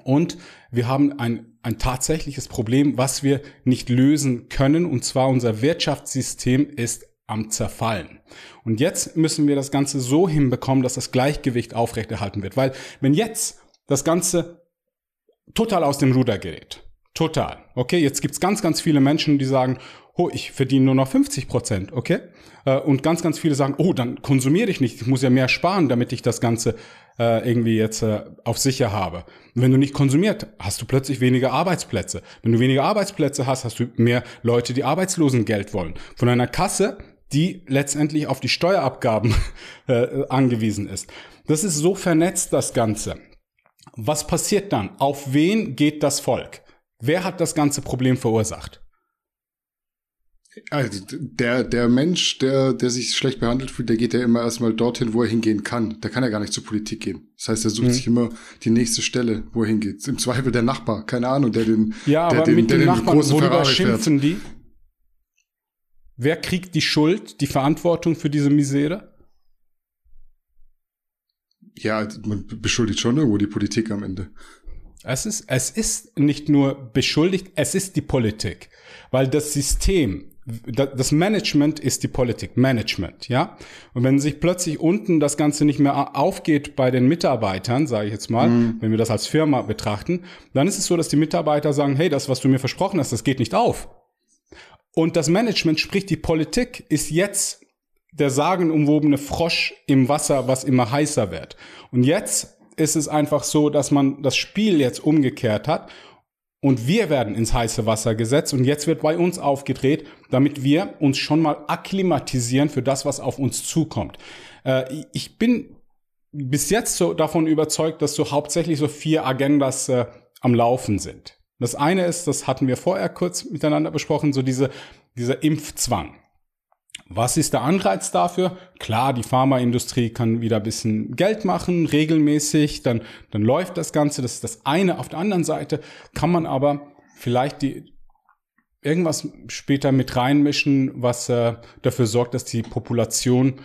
Und wir haben ein, ein tatsächliches Problem, was wir nicht lösen können. Und zwar unser Wirtschaftssystem ist am Zerfallen. Und jetzt müssen wir das Ganze so hinbekommen, dass das Gleichgewicht aufrechterhalten wird. Weil wenn jetzt das Ganze total aus dem Ruder gerät, Total. Okay, jetzt gibt's ganz, ganz viele Menschen, die sagen, oh, ich verdiene nur noch 50 Prozent, okay? Äh, und ganz, ganz viele sagen, oh, dann konsumiere ich nicht, ich muss ja mehr sparen, damit ich das Ganze äh, irgendwie jetzt äh, auf sicher habe. Wenn du nicht konsumiert, hast du plötzlich weniger Arbeitsplätze. Wenn du weniger Arbeitsplätze hast, hast du mehr Leute, die Arbeitslosengeld wollen. Von einer Kasse, die letztendlich auf die Steuerabgaben angewiesen ist. Das ist so vernetzt, das Ganze. Was passiert dann? Auf wen geht das Volk? Wer hat das ganze Problem verursacht? Also der, der Mensch, der, der sich schlecht behandelt fühlt, der geht ja immer erstmal dorthin, wo er hingehen kann. Der kann ja gar nicht zur Politik gehen. Das heißt, er sucht mhm. sich immer die nächste Stelle, wo er hingeht. Im Zweifel der Nachbar, keine Ahnung, der den, ja, der aber den, mit den Nachbarn, worüber Ferrari schimpfen fährt. die? Wer kriegt die Schuld, die Verantwortung für diese Misere? Ja, man beschuldigt schon irgendwo die Politik am Ende. Es ist, es ist nicht nur beschuldigt, es ist die Politik. Weil das System, das Management ist die Politik, Management, ja. Und wenn sich plötzlich unten das Ganze nicht mehr aufgeht bei den Mitarbeitern, sage ich jetzt mal, mhm. wenn wir das als Firma betrachten, dann ist es so, dass die Mitarbeiter sagen, hey, das, was du mir versprochen hast, das geht nicht auf. Und das Management, sprich die Politik, ist jetzt der sagenumwobene Frosch im Wasser, was immer heißer wird. Und jetzt ist es einfach so, dass man das Spiel jetzt umgekehrt hat und wir werden ins heiße Wasser gesetzt und jetzt wird bei uns aufgedreht, damit wir uns schon mal akklimatisieren für das, was auf uns zukommt. Äh, ich bin bis jetzt so davon überzeugt, dass so hauptsächlich so vier Agendas äh, am Laufen sind. Das eine ist, das hatten wir vorher kurz miteinander besprochen, so diese, dieser Impfzwang. Was ist der Anreiz dafür? Klar, die Pharmaindustrie kann wieder ein bisschen Geld machen, regelmäßig, dann, dann läuft das Ganze, das ist das eine. Auf der anderen Seite kann man aber vielleicht die, irgendwas später mit reinmischen, was äh, dafür sorgt, dass die Population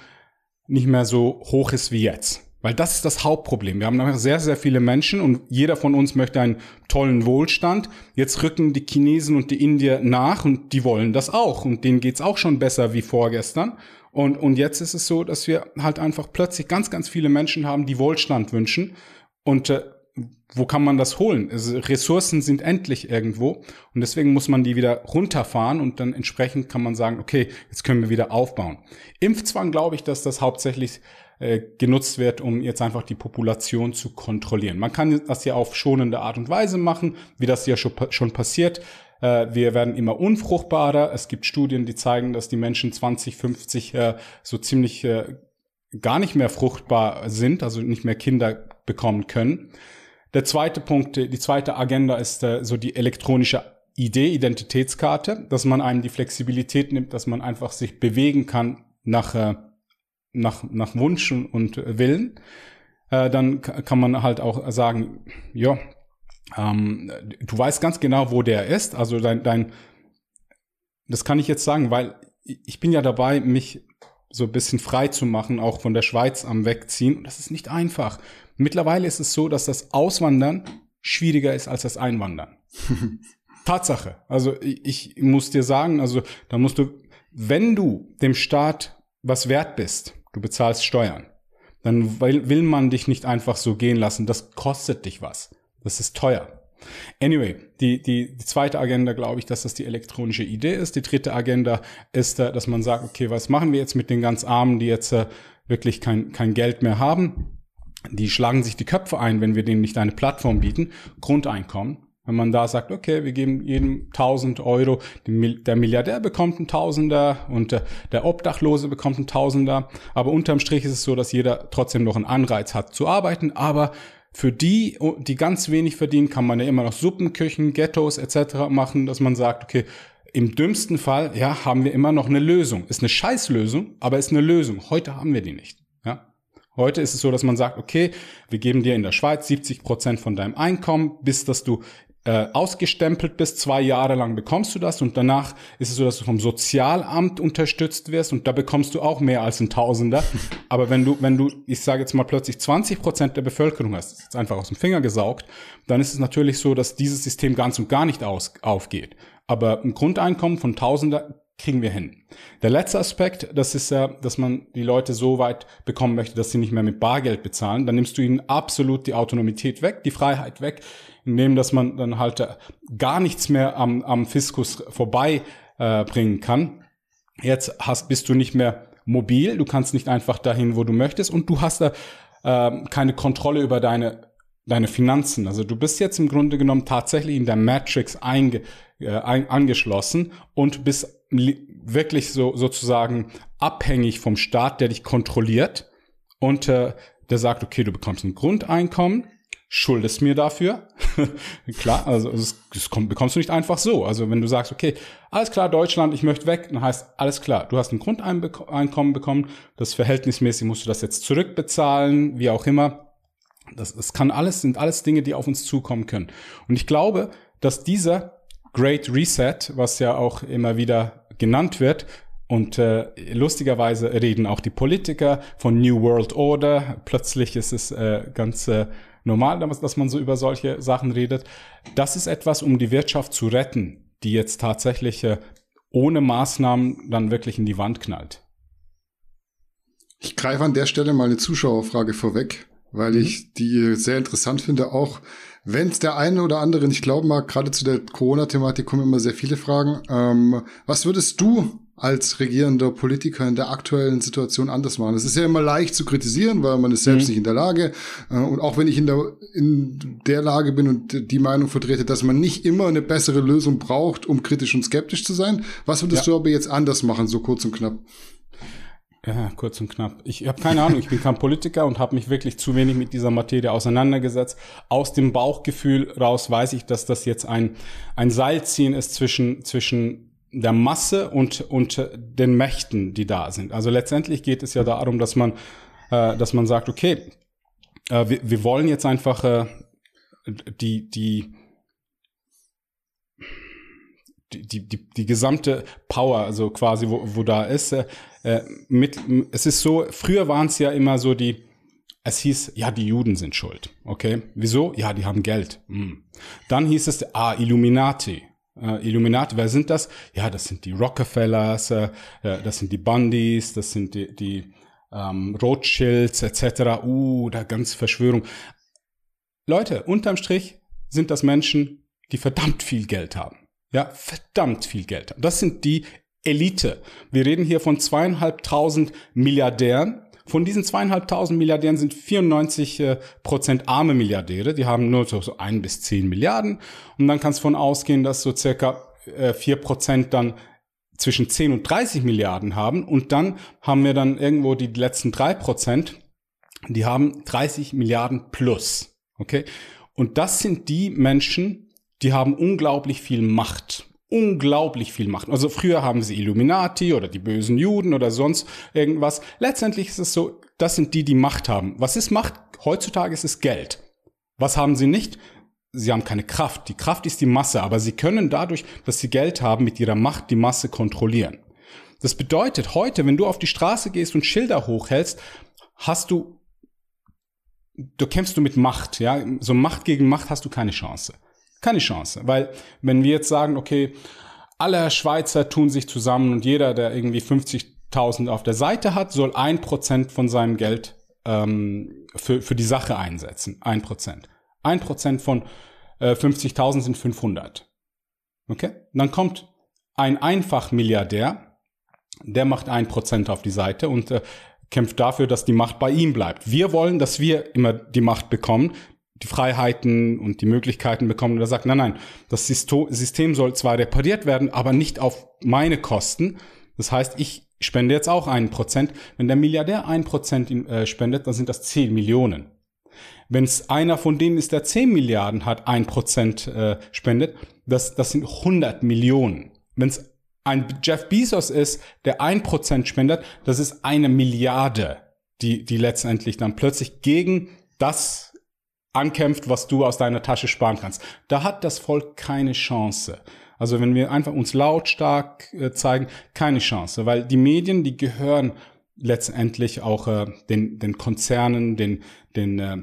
nicht mehr so hoch ist wie jetzt. Weil das ist das Hauptproblem. Wir haben einfach sehr, sehr viele Menschen und jeder von uns möchte einen tollen Wohlstand. Jetzt rücken die Chinesen und die Indier nach und die wollen das auch. Und denen geht's auch schon besser wie vorgestern. Und, und jetzt ist es so, dass wir halt einfach plötzlich ganz, ganz viele Menschen haben, die Wohlstand wünschen. Und äh, wo kann man das holen? Also Ressourcen sind endlich irgendwo und deswegen muss man die wieder runterfahren und dann entsprechend kann man sagen, okay, jetzt können wir wieder aufbauen. Impfzwang glaube ich, dass das hauptsächlich äh, genutzt wird, um jetzt einfach die Population zu kontrollieren. Man kann das ja auf schonende Art und Weise machen, wie das ja schon, schon passiert. Äh, wir werden immer unfruchtbarer. Es gibt Studien, die zeigen, dass die Menschen 2050 äh, so ziemlich äh, gar nicht mehr fruchtbar sind, also nicht mehr Kinder bekommen können. Der zweite Punkt, die zweite Agenda ist äh, so die elektronische Idee, Identitätskarte, dass man einem die Flexibilität nimmt, dass man einfach sich bewegen kann nach äh, nach, nach Wunsch und Willen, äh, dann kann man halt auch sagen, ja, ähm, du weißt ganz genau, wo der ist. Also dein, dein, das kann ich jetzt sagen, weil ich bin ja dabei, mich so ein bisschen frei zu machen, auch von der Schweiz am Wegziehen. Und das ist nicht einfach. Mittlerweile ist es so, dass das Auswandern schwieriger ist als das Einwandern. Tatsache. Also ich, ich muss dir sagen, also da musst du, wenn du dem Staat was wert bist, du bezahlst Steuern. Dann will man dich nicht einfach so gehen lassen. Das kostet dich was. Das ist teuer. Anyway, die, die, die zweite Agenda glaube ich, dass das die elektronische Idee ist. Die dritte Agenda ist, äh, dass man sagt, okay, was machen wir jetzt mit den ganz Armen, die jetzt äh, wirklich kein, kein Geld mehr haben? Die schlagen sich die Köpfe ein, wenn wir denen nicht eine Plattform bieten. Grundeinkommen. Wenn man da sagt, okay, wir geben jedem 1000 Euro, der Milliardär bekommt einen Tausender und der Obdachlose bekommt einen Tausender. Aber unterm Strich ist es so, dass jeder trotzdem noch einen Anreiz hat zu arbeiten. Aber für die, die ganz wenig verdienen, kann man ja immer noch Suppenküchen, Ghettos etc. machen, dass man sagt, okay, im dümmsten Fall, ja, haben wir immer noch eine Lösung. Ist eine Scheißlösung, aber ist eine Lösung. Heute haben wir die nicht. Ja. Heute ist es so, dass man sagt, okay, wir geben dir in der Schweiz 70 Prozent von deinem Einkommen, bis dass du äh, ausgestempelt bist, zwei Jahre lang bekommst du das und danach ist es so, dass du vom Sozialamt unterstützt wirst und da bekommst du auch mehr als ein Tausender. Aber wenn du, wenn du, ich sage jetzt mal plötzlich 20 Prozent der Bevölkerung hast, jetzt einfach aus dem Finger gesaugt, dann ist es natürlich so, dass dieses System ganz und gar nicht aus, aufgeht. Aber ein Grundeinkommen von Tausender kriegen wir hin. Der letzte Aspekt, das ist ja, dass man die Leute so weit bekommen möchte, dass sie nicht mehr mit Bargeld bezahlen. Dann nimmst du ihnen absolut die Autonomität weg, die Freiheit weg, indem dass man dann halt äh, gar nichts mehr am, am Fiskus vorbei äh, bringen kann. Jetzt hast, bist du nicht mehr mobil, du kannst nicht einfach dahin, wo du möchtest und du hast da äh, keine Kontrolle über deine deine Finanzen. Also du bist jetzt im Grunde genommen tatsächlich in der Matrix einge, äh, ein, angeschlossen und bist wirklich so sozusagen abhängig vom Staat, der dich kontrolliert und äh, der sagt, okay, du bekommst ein Grundeinkommen, schuldest mir dafür. klar, also das, das kommt, bekommst du nicht einfach so. Also wenn du sagst, okay, alles klar, Deutschland, ich möchte weg, dann heißt alles klar, du hast ein Grundeinkommen bekommen, das verhältnismäßig musst du das jetzt zurückbezahlen, wie auch immer. Das, das kann alles, sind alles Dinge, die auf uns zukommen können. Und ich glaube, dass dieser Great Reset, was ja auch immer wieder genannt wird, und äh, lustigerweise reden auch die Politiker von New World Order. Plötzlich ist es äh, ganz äh, normal, dass man so über solche Sachen redet. Das ist etwas, um die Wirtschaft zu retten, die jetzt tatsächlich äh, ohne Maßnahmen dann wirklich in die Wand knallt. Ich greife an der Stelle mal eine Zuschauerfrage vorweg, weil mhm. ich die sehr interessant finde, auch wenn es der eine oder andere nicht glauben mag, gerade zu der Corona-Thematik kommen immer sehr viele Fragen. Ähm, was würdest du als regierender Politiker in der aktuellen Situation anders machen? Es ist ja immer leicht zu kritisieren, weil man ist selbst mhm. nicht in der Lage. Äh, und auch wenn ich in der, in der Lage bin und die Meinung vertrete, dass man nicht immer eine bessere Lösung braucht, um kritisch und skeptisch zu sein, was würdest ja. du aber jetzt anders machen, so kurz und knapp? Ja, kurz und knapp. Ich habe keine Ahnung, ich bin kein Politiker und habe mich wirklich zu wenig mit dieser Materie auseinandergesetzt. Aus dem Bauchgefühl raus weiß ich, dass das jetzt ein, ein Seilziehen ist zwischen, zwischen der Masse und, und den Mächten, die da sind. Also letztendlich geht es ja darum, dass man, äh, dass man sagt, okay, äh, wir, wir wollen jetzt einfach äh, die, die, die, die, die gesamte Power, also quasi, wo, wo da ist, äh, äh, mit, es ist so, früher waren es ja immer so die, es hieß, ja, die Juden sind schuld. Okay. Wieso? Ja, die haben Geld. Hm. Dann hieß es, ah, Illuminati. Äh, Illuminati, wer sind das? Ja, das sind die Rockefellers, äh, äh das sind die Bundys, das sind die, die ähm, Rothschilds etc. Uh, da ganz Verschwörung. Leute, unterm Strich sind das Menschen, die verdammt viel Geld haben. Ja, verdammt viel Geld haben. Das sind die Elite. Wir reden hier von zweieinhalbtausend Milliardären. Von diesen zweieinhalbtausend Milliardären sind 94 äh, Prozent arme Milliardäre. Die haben nur so, ein bis zehn Milliarden. Und dann kannst du von ausgehen, dass so circa äh, vier Prozent dann zwischen 10 und 30 Milliarden haben. Und dann haben wir dann irgendwo die letzten drei Prozent, die haben 30 Milliarden plus. Okay? Und das sind die Menschen, die haben unglaublich viel Macht unglaublich viel Macht. Also früher haben sie Illuminati oder die bösen Juden oder sonst irgendwas. Letztendlich ist es so, das sind die, die Macht haben. Was ist Macht? Heutzutage ist es Geld. Was haben sie nicht? Sie haben keine Kraft. Die Kraft ist die Masse, aber sie können dadurch, dass sie Geld haben, mit ihrer Macht die Masse kontrollieren. Das bedeutet, heute, wenn du auf die Straße gehst und Schilder hochhältst, hast du, du kämpfst du mit Macht, ja. So Macht gegen Macht hast du keine Chance. Keine Chance. Weil wenn wir jetzt sagen, okay, alle Schweizer tun sich zusammen und jeder, der irgendwie 50.000 auf der Seite hat, soll ein Prozent von seinem Geld ähm, für, für die Sache einsetzen. Ein Prozent. Ein Prozent von äh, 50.000 sind 500. Okay? dann kommt ein Einfachmilliardär, der macht ein Prozent auf die Seite und äh, kämpft dafür, dass die Macht bei ihm bleibt. Wir wollen, dass wir immer die Macht bekommen die Freiheiten und die Möglichkeiten bekommen. Oder sagt, nein, nein, das System soll zwar repariert werden, aber nicht auf meine Kosten. Das heißt, ich spende jetzt auch einen Prozent. Wenn der Milliardär ein Prozent äh, spendet, dann sind das zehn Millionen. Wenn es einer von denen ist, der zehn Milliarden hat, ein Prozent äh, spendet, das, das sind 100 Millionen. Wenn es ein Jeff Bezos ist, der ein Prozent spendet, das ist eine Milliarde, die, die letztendlich dann plötzlich gegen das ankämpft, was du aus deiner Tasche sparen kannst. Da hat das Volk keine Chance. Also wenn wir einfach uns lautstark äh, zeigen, keine Chance, weil die Medien, die gehören letztendlich auch äh, den, den Konzernen, den, den äh,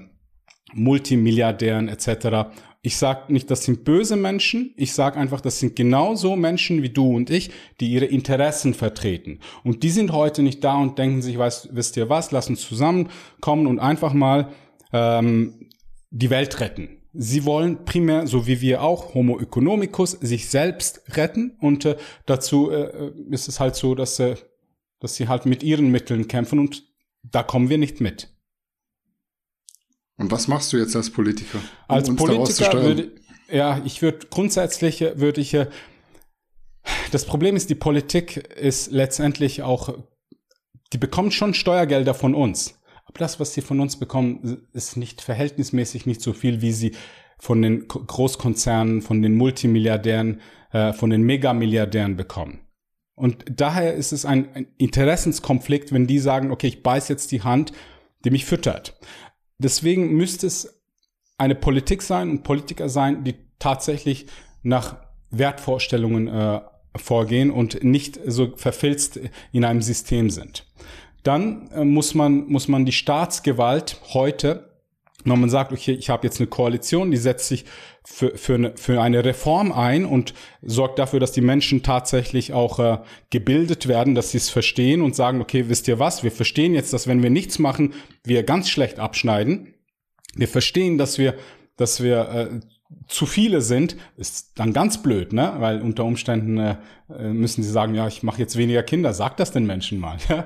Multimilliardären etc. Ich sage nicht, das sind böse Menschen, ich sage einfach, das sind genauso Menschen wie du und ich, die ihre Interessen vertreten. Und die sind heute nicht da und denken sich, weißt, wisst ihr was, lass uns zusammenkommen und einfach mal ähm, die Welt retten. Sie wollen primär, so wie wir auch, Homo economicus, sich selbst retten und äh, dazu äh, ist es halt so, dass, äh, dass sie halt mit ihren Mitteln kämpfen und da kommen wir nicht mit. Und was machst du jetzt als Politiker? Um als Politiker würde, ja, ich würde grundsätzlich äh, würde ich, äh, das Problem ist, die Politik ist letztendlich auch, die bekommt schon Steuergelder von uns. Das, was sie von uns bekommen, ist nicht verhältnismäßig nicht so viel, wie sie von den Großkonzernen, von den Multimilliardären, äh, von den Megamilliardären bekommen. Und daher ist es ein, ein Interessenskonflikt, wenn die sagen, okay, ich beiß jetzt die Hand, die mich füttert. Deswegen müsste es eine Politik sein und Politiker sein, die tatsächlich nach Wertvorstellungen äh, vorgehen und nicht so verfilzt in einem System sind. Dann äh, muss man, muss man die Staatsgewalt heute wenn man sagt, okay, ich habe jetzt eine Koalition, die setzt sich für, für, eine, für eine Reform ein und sorgt dafür, dass die Menschen tatsächlich auch äh, gebildet werden, dass sie es verstehen und sagen, okay, wisst ihr was, wir verstehen jetzt, dass wenn wir nichts machen, wir ganz schlecht abschneiden. Wir verstehen, dass wir, dass wir äh, zu viele sind, ist dann ganz blöd, ne? Weil unter Umständen äh, müssen sie sagen, ja, ich mache jetzt weniger Kinder. Sag das den Menschen mal. Ja?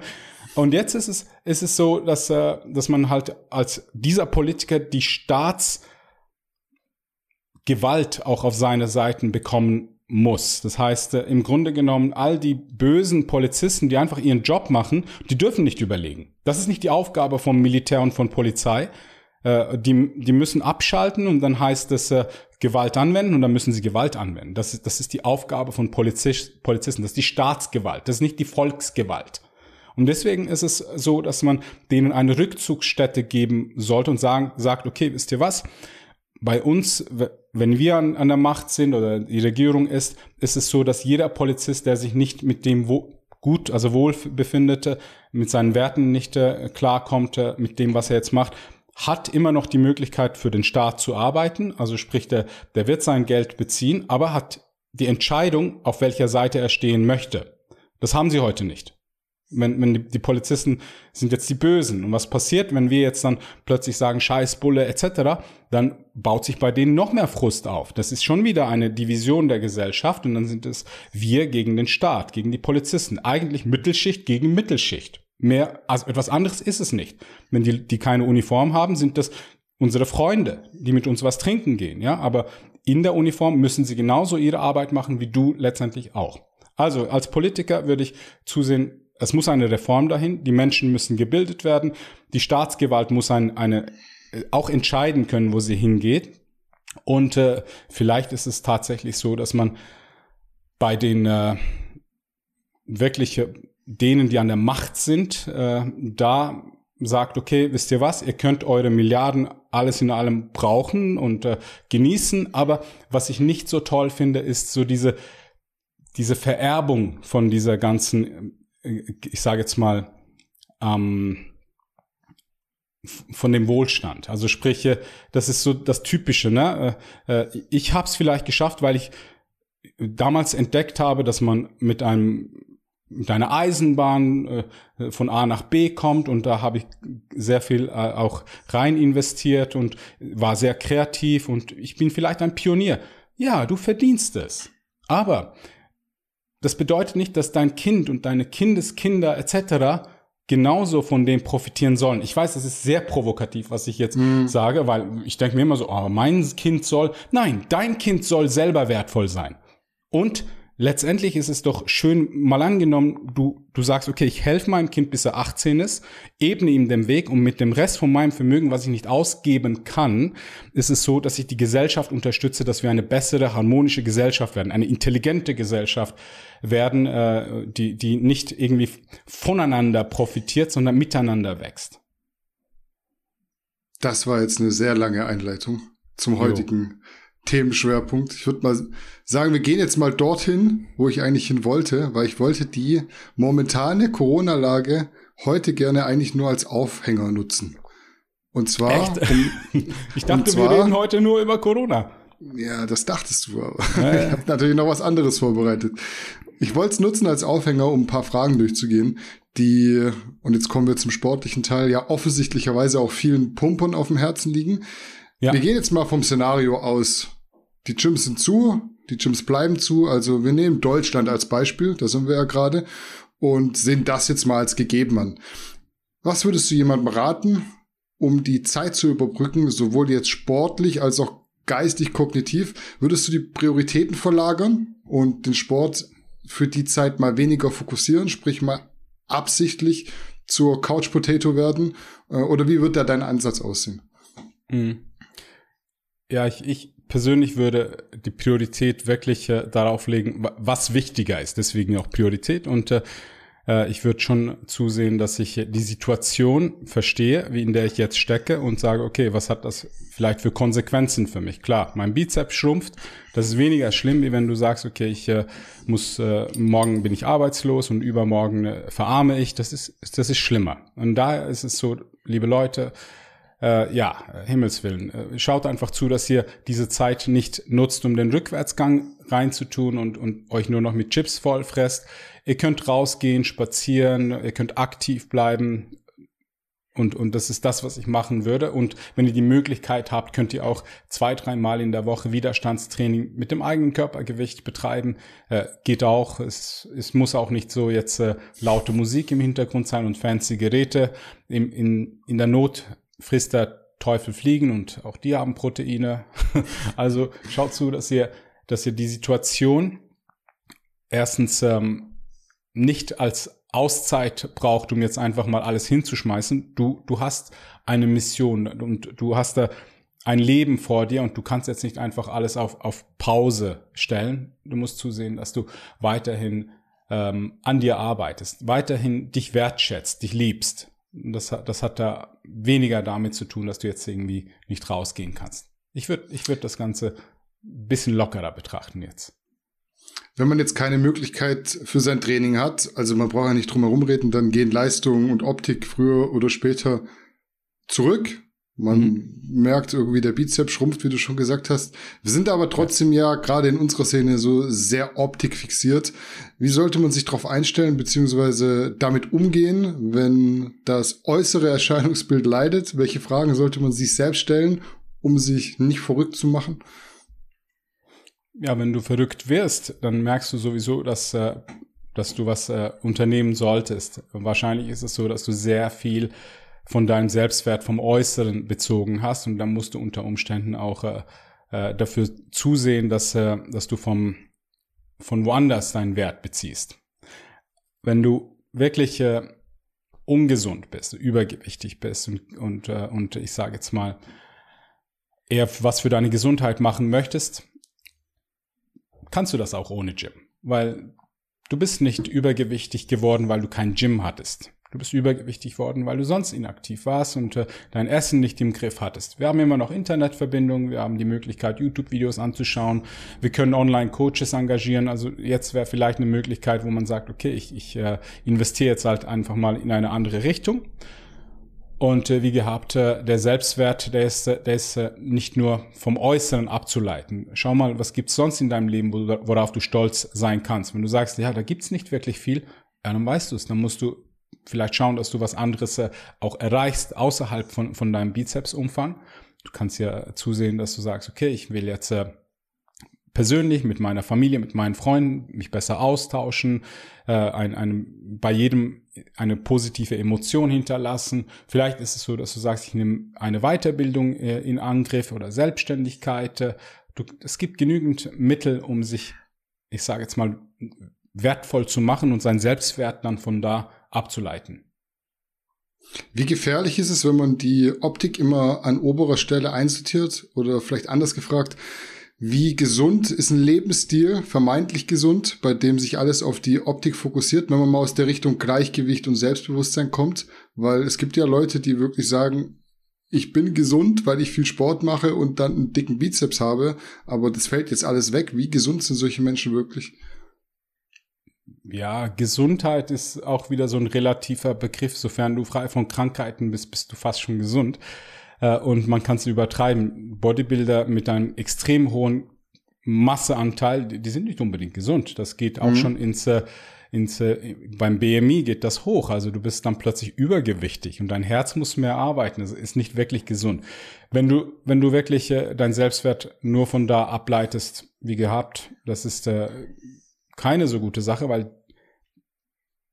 Und jetzt ist es, ist es so, dass, äh, dass man halt als dieser Politiker die Staatsgewalt auch auf seine Seiten bekommen muss. Das heißt, äh, im Grunde genommen, all die bösen Polizisten, die einfach ihren Job machen, die dürfen nicht überlegen. Das ist nicht die Aufgabe vom Militär und von Polizei. Äh, die, die müssen abschalten und dann heißt es äh, Gewalt anwenden und dann müssen sie Gewalt anwenden. Das ist, das ist die Aufgabe von Polizist, Polizisten. Das ist die Staatsgewalt. Das ist nicht die Volksgewalt. Und deswegen ist es so, dass man denen eine Rückzugsstätte geben sollte und sagen, sagt, okay, wisst ihr was? Bei uns, wenn wir an, an der Macht sind oder die Regierung ist, ist es so, dass jeder Polizist, der sich nicht mit dem wo, gut, also wohl befindet, mit seinen Werten nicht äh, klarkommt, äh, mit dem, was er jetzt macht, hat immer noch die Möglichkeit für den Staat zu arbeiten. Also sprich, der, der wird sein Geld beziehen, aber hat die Entscheidung, auf welcher Seite er stehen möchte. Das haben sie heute nicht wenn, wenn die, die Polizisten sind jetzt die Bösen. Und was passiert, wenn wir jetzt dann plötzlich sagen, Scheiß, Bulle etc., dann baut sich bei denen noch mehr Frust auf. Das ist schon wieder eine Division der Gesellschaft und dann sind es wir gegen den Staat, gegen die Polizisten. Eigentlich Mittelschicht gegen Mittelschicht. Mehr, also etwas anderes ist es nicht. Wenn die, die keine Uniform haben, sind das unsere Freunde, die mit uns was trinken gehen, ja. Aber in der Uniform müssen sie genauso ihre Arbeit machen wie du letztendlich auch. Also als Politiker würde ich zusehen, es muss eine Reform dahin, die Menschen müssen gebildet werden, die Staatsgewalt muss ein, eine, äh, auch entscheiden können, wo sie hingeht. Und äh, vielleicht ist es tatsächlich so, dass man bei den äh, wirklich äh, denen, die an der Macht sind, äh, da sagt, okay, wisst ihr was, ihr könnt eure Milliarden alles in allem brauchen und äh, genießen, aber was ich nicht so toll finde, ist so diese, diese Vererbung von dieser ganzen ich sage jetzt mal, ähm, von dem Wohlstand. Also sprich, das ist so das Typische. Ne? Äh, äh, ich habe es vielleicht geschafft, weil ich damals entdeckt habe, dass man mit einem mit einer Eisenbahn äh, von A nach B kommt und da habe ich sehr viel auch rein investiert und war sehr kreativ und ich bin vielleicht ein Pionier. Ja, du verdienst es. Aber das bedeutet nicht, dass dein Kind und deine Kindeskinder etc. genauso von dem profitieren sollen. Ich weiß, das ist sehr provokativ, was ich jetzt mm. sage, weil ich denke mir immer so, oh, mein Kind soll. Nein, dein Kind soll selber wertvoll sein. Und letztendlich ist es doch schön, mal angenommen, du, du sagst, okay, ich helfe meinem Kind, bis er 18 ist, ebne ihm den Weg und mit dem Rest von meinem Vermögen, was ich nicht ausgeben kann, ist es so, dass ich die Gesellschaft unterstütze, dass wir eine bessere, harmonische Gesellschaft werden, eine intelligente Gesellschaft werden, äh, die, die nicht irgendwie voneinander profitiert, sondern miteinander wächst. Das war jetzt eine sehr lange Einleitung zum heutigen. Themenschwerpunkt. Ich würde mal sagen, wir gehen jetzt mal dorthin, wo ich eigentlich hin wollte, weil ich wollte die momentane Corona-Lage heute gerne eigentlich nur als Aufhänger nutzen. Und zwar. Um, ich dachte, zwar, wir reden heute nur über Corona. Ja, das dachtest du aber. Äh. Ich habe natürlich noch was anderes vorbereitet. Ich wollte es nutzen als Aufhänger, um ein paar Fragen durchzugehen, die, und jetzt kommen wir zum sportlichen Teil, ja offensichtlicherweise auch vielen Pumpern auf dem Herzen liegen. Ja. Wir gehen jetzt mal vom Szenario aus. Die Gyms sind zu, die Gyms bleiben zu. Also wir nehmen Deutschland als Beispiel, da sind wir ja gerade, und sehen das jetzt mal als gegeben an. Was würdest du jemandem raten, um die Zeit zu überbrücken, sowohl jetzt sportlich als auch geistig kognitiv? Würdest du die Prioritäten verlagern und den Sport für die Zeit mal weniger fokussieren, sprich mal absichtlich zur Couch Potato werden? Äh, oder wie wird da dein Ansatz aussehen? Mhm. Ja, ich, ich persönlich würde die Priorität wirklich äh, darauf legen, was wichtiger ist. Deswegen auch Priorität. Und äh, äh, ich würde schon zusehen, dass ich die Situation verstehe, wie in der ich jetzt stecke und sage, okay, was hat das vielleicht für Konsequenzen für mich? Klar, mein Bizeps schrumpft. Das ist weniger schlimm, wie wenn du sagst, okay, ich äh, muss, äh, morgen bin ich arbeitslos und übermorgen äh, verarme ich. Das ist, das ist schlimmer. Und daher ist es so, liebe Leute, äh, ja, Himmelswillen. Äh, schaut einfach zu, dass ihr diese Zeit nicht nutzt, um den Rückwärtsgang reinzutun und, und euch nur noch mit Chips vollfresst. Ihr könnt rausgehen, spazieren, ihr könnt aktiv bleiben, und, und das ist das, was ich machen würde. Und wenn ihr die Möglichkeit habt, könnt ihr auch zwei, dreimal in der Woche Widerstandstraining mit dem eigenen Körpergewicht betreiben. Äh, geht auch. Es, es muss auch nicht so jetzt äh, laute Musik im Hintergrund sein und fancy Geräte. In, in, in der Not frisst der Teufel fliegen und auch die haben Proteine. also schaut zu, dass ihr, dass ihr die Situation erstens ähm, nicht als Auszeit braucht, um jetzt einfach mal alles hinzuschmeißen. Du, du hast eine Mission und du hast da ein Leben vor dir und du kannst jetzt nicht einfach alles auf, auf Pause stellen. Du musst zusehen, dass du weiterhin ähm, an dir arbeitest, weiterhin dich wertschätzt, dich liebst. Das, das hat da weniger damit zu tun, dass du jetzt irgendwie nicht rausgehen kannst. Ich würde ich würd das Ganze ein bisschen lockerer betrachten jetzt. Wenn man jetzt keine Möglichkeit für sein Training hat, also man braucht ja nicht drum herum reden, dann gehen Leistung und Optik früher oder später zurück. Man mhm. merkt irgendwie, der Bizeps schrumpft, wie du schon gesagt hast. Wir sind aber trotzdem ja gerade in unserer Szene so sehr optikfixiert. Wie sollte man sich darauf einstellen, beziehungsweise damit umgehen, wenn das äußere Erscheinungsbild leidet? Welche Fragen sollte man sich selbst stellen, um sich nicht verrückt zu machen? ja, wenn du verrückt wirst, dann merkst du sowieso, dass, äh, dass du was äh, unternehmen solltest. Wahrscheinlich ist es so, dass du sehr viel von deinem Selbstwert vom Äußeren bezogen hast und dann musst du unter Umständen auch äh, äh, dafür zusehen, dass, äh, dass du vom, von woanders deinen Wert beziehst. Wenn du wirklich äh, ungesund bist, übergewichtig bist und, und, äh, und ich sage jetzt mal, eher was für deine Gesundheit machen möchtest, kannst du das auch ohne Gym. Weil du bist nicht übergewichtig geworden, weil du kein Gym hattest. Du bist übergewichtig worden, weil du sonst inaktiv warst und äh, dein Essen nicht im Griff hattest. Wir haben immer noch Internetverbindungen, wir haben die Möglichkeit, YouTube-Videos anzuschauen, wir können Online-Coaches engagieren. Also jetzt wäre vielleicht eine Möglichkeit, wo man sagt, okay, ich, ich äh, investiere jetzt halt einfach mal in eine andere Richtung und äh, wie gehabt, äh, der Selbstwert, der ist, äh, der ist äh, nicht nur vom Äußeren abzuleiten. Schau mal, was gibt's sonst in deinem Leben, wo, worauf du stolz sein kannst. Wenn du sagst, ja, da gibt's nicht wirklich viel, ja, dann weißt du es. Dann musst du vielleicht schauen, dass du was anderes äh, auch erreichst außerhalb von, von deinem Bizepsumfang. Du kannst ja zusehen, dass du sagst, okay, ich will jetzt äh, persönlich, mit meiner Familie, mit meinen Freunden mich besser austauschen, äh, ein, ein, bei jedem eine positive Emotion hinterlassen. Vielleicht ist es so, dass du sagst, ich nehme eine Weiterbildung äh, in Angriff oder Selbstständigkeit. Du, es gibt genügend Mittel, um sich, ich sage jetzt mal, wertvoll zu machen und seinen Selbstwert dann von da abzuleiten. Wie gefährlich ist es, wenn man die Optik immer an oberer Stelle einsortiert? Oder vielleicht anders gefragt, wie gesund ist ein Lebensstil, vermeintlich gesund, bei dem sich alles auf die Optik fokussiert, wenn man mal aus der Richtung Gleichgewicht und Selbstbewusstsein kommt? Weil es gibt ja Leute, die wirklich sagen, ich bin gesund, weil ich viel Sport mache und dann einen dicken Bizeps habe, aber das fällt jetzt alles weg. Wie gesund sind solche Menschen wirklich? Ja, Gesundheit ist auch wieder so ein relativer Begriff. Sofern du frei von Krankheiten bist, bist du fast schon gesund äh, und man kann es übertreiben. Bodybuilder mit einem extrem hohen Masseanteil, die, sind nicht unbedingt gesund. Das geht auch mhm. schon ins äh, ins, äh, beim BMI geht das hoch, also du bist dann plötzlich übergewichtig und dein Herz muss mehr arbeiten, das ist nicht wirklich gesund. Wenn du, wenn du wirklich dein Selbstwert nur von da ableitest, wie gehabt, das ist keine so gute Sache, weil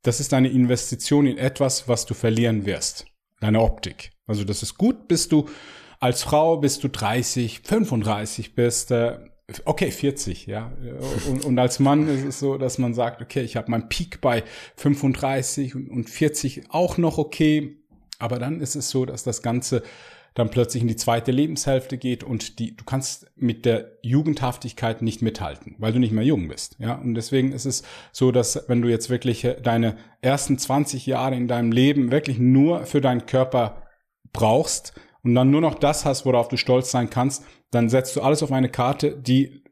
das ist eine Investition in etwas, was du verlieren wirst, deine Optik. Also das ist gut, bis du als Frau bis du 30, 35 bist, äh, okay, 40, ja. Und, und, als Mann ist es so, dass man sagt, okay, ich habe meinen Peak bei 35 und, und 40 auch noch okay. Aber dann ist es so, dass das Ganze dann plötzlich in die zweite Lebenshälfte geht und die, du kannst mit der Jugendhaftigkeit nicht mithalten, weil du nicht mehr jung bist. Ja, und deswegen ist es so, dass wenn du jetzt wirklich deine ersten 20 Jahre in deinem Leben wirklich nur für deinen Körper brauchst und dann nur noch das hast, worauf du stolz sein kannst, dann setzt du alles auf eine Karte, die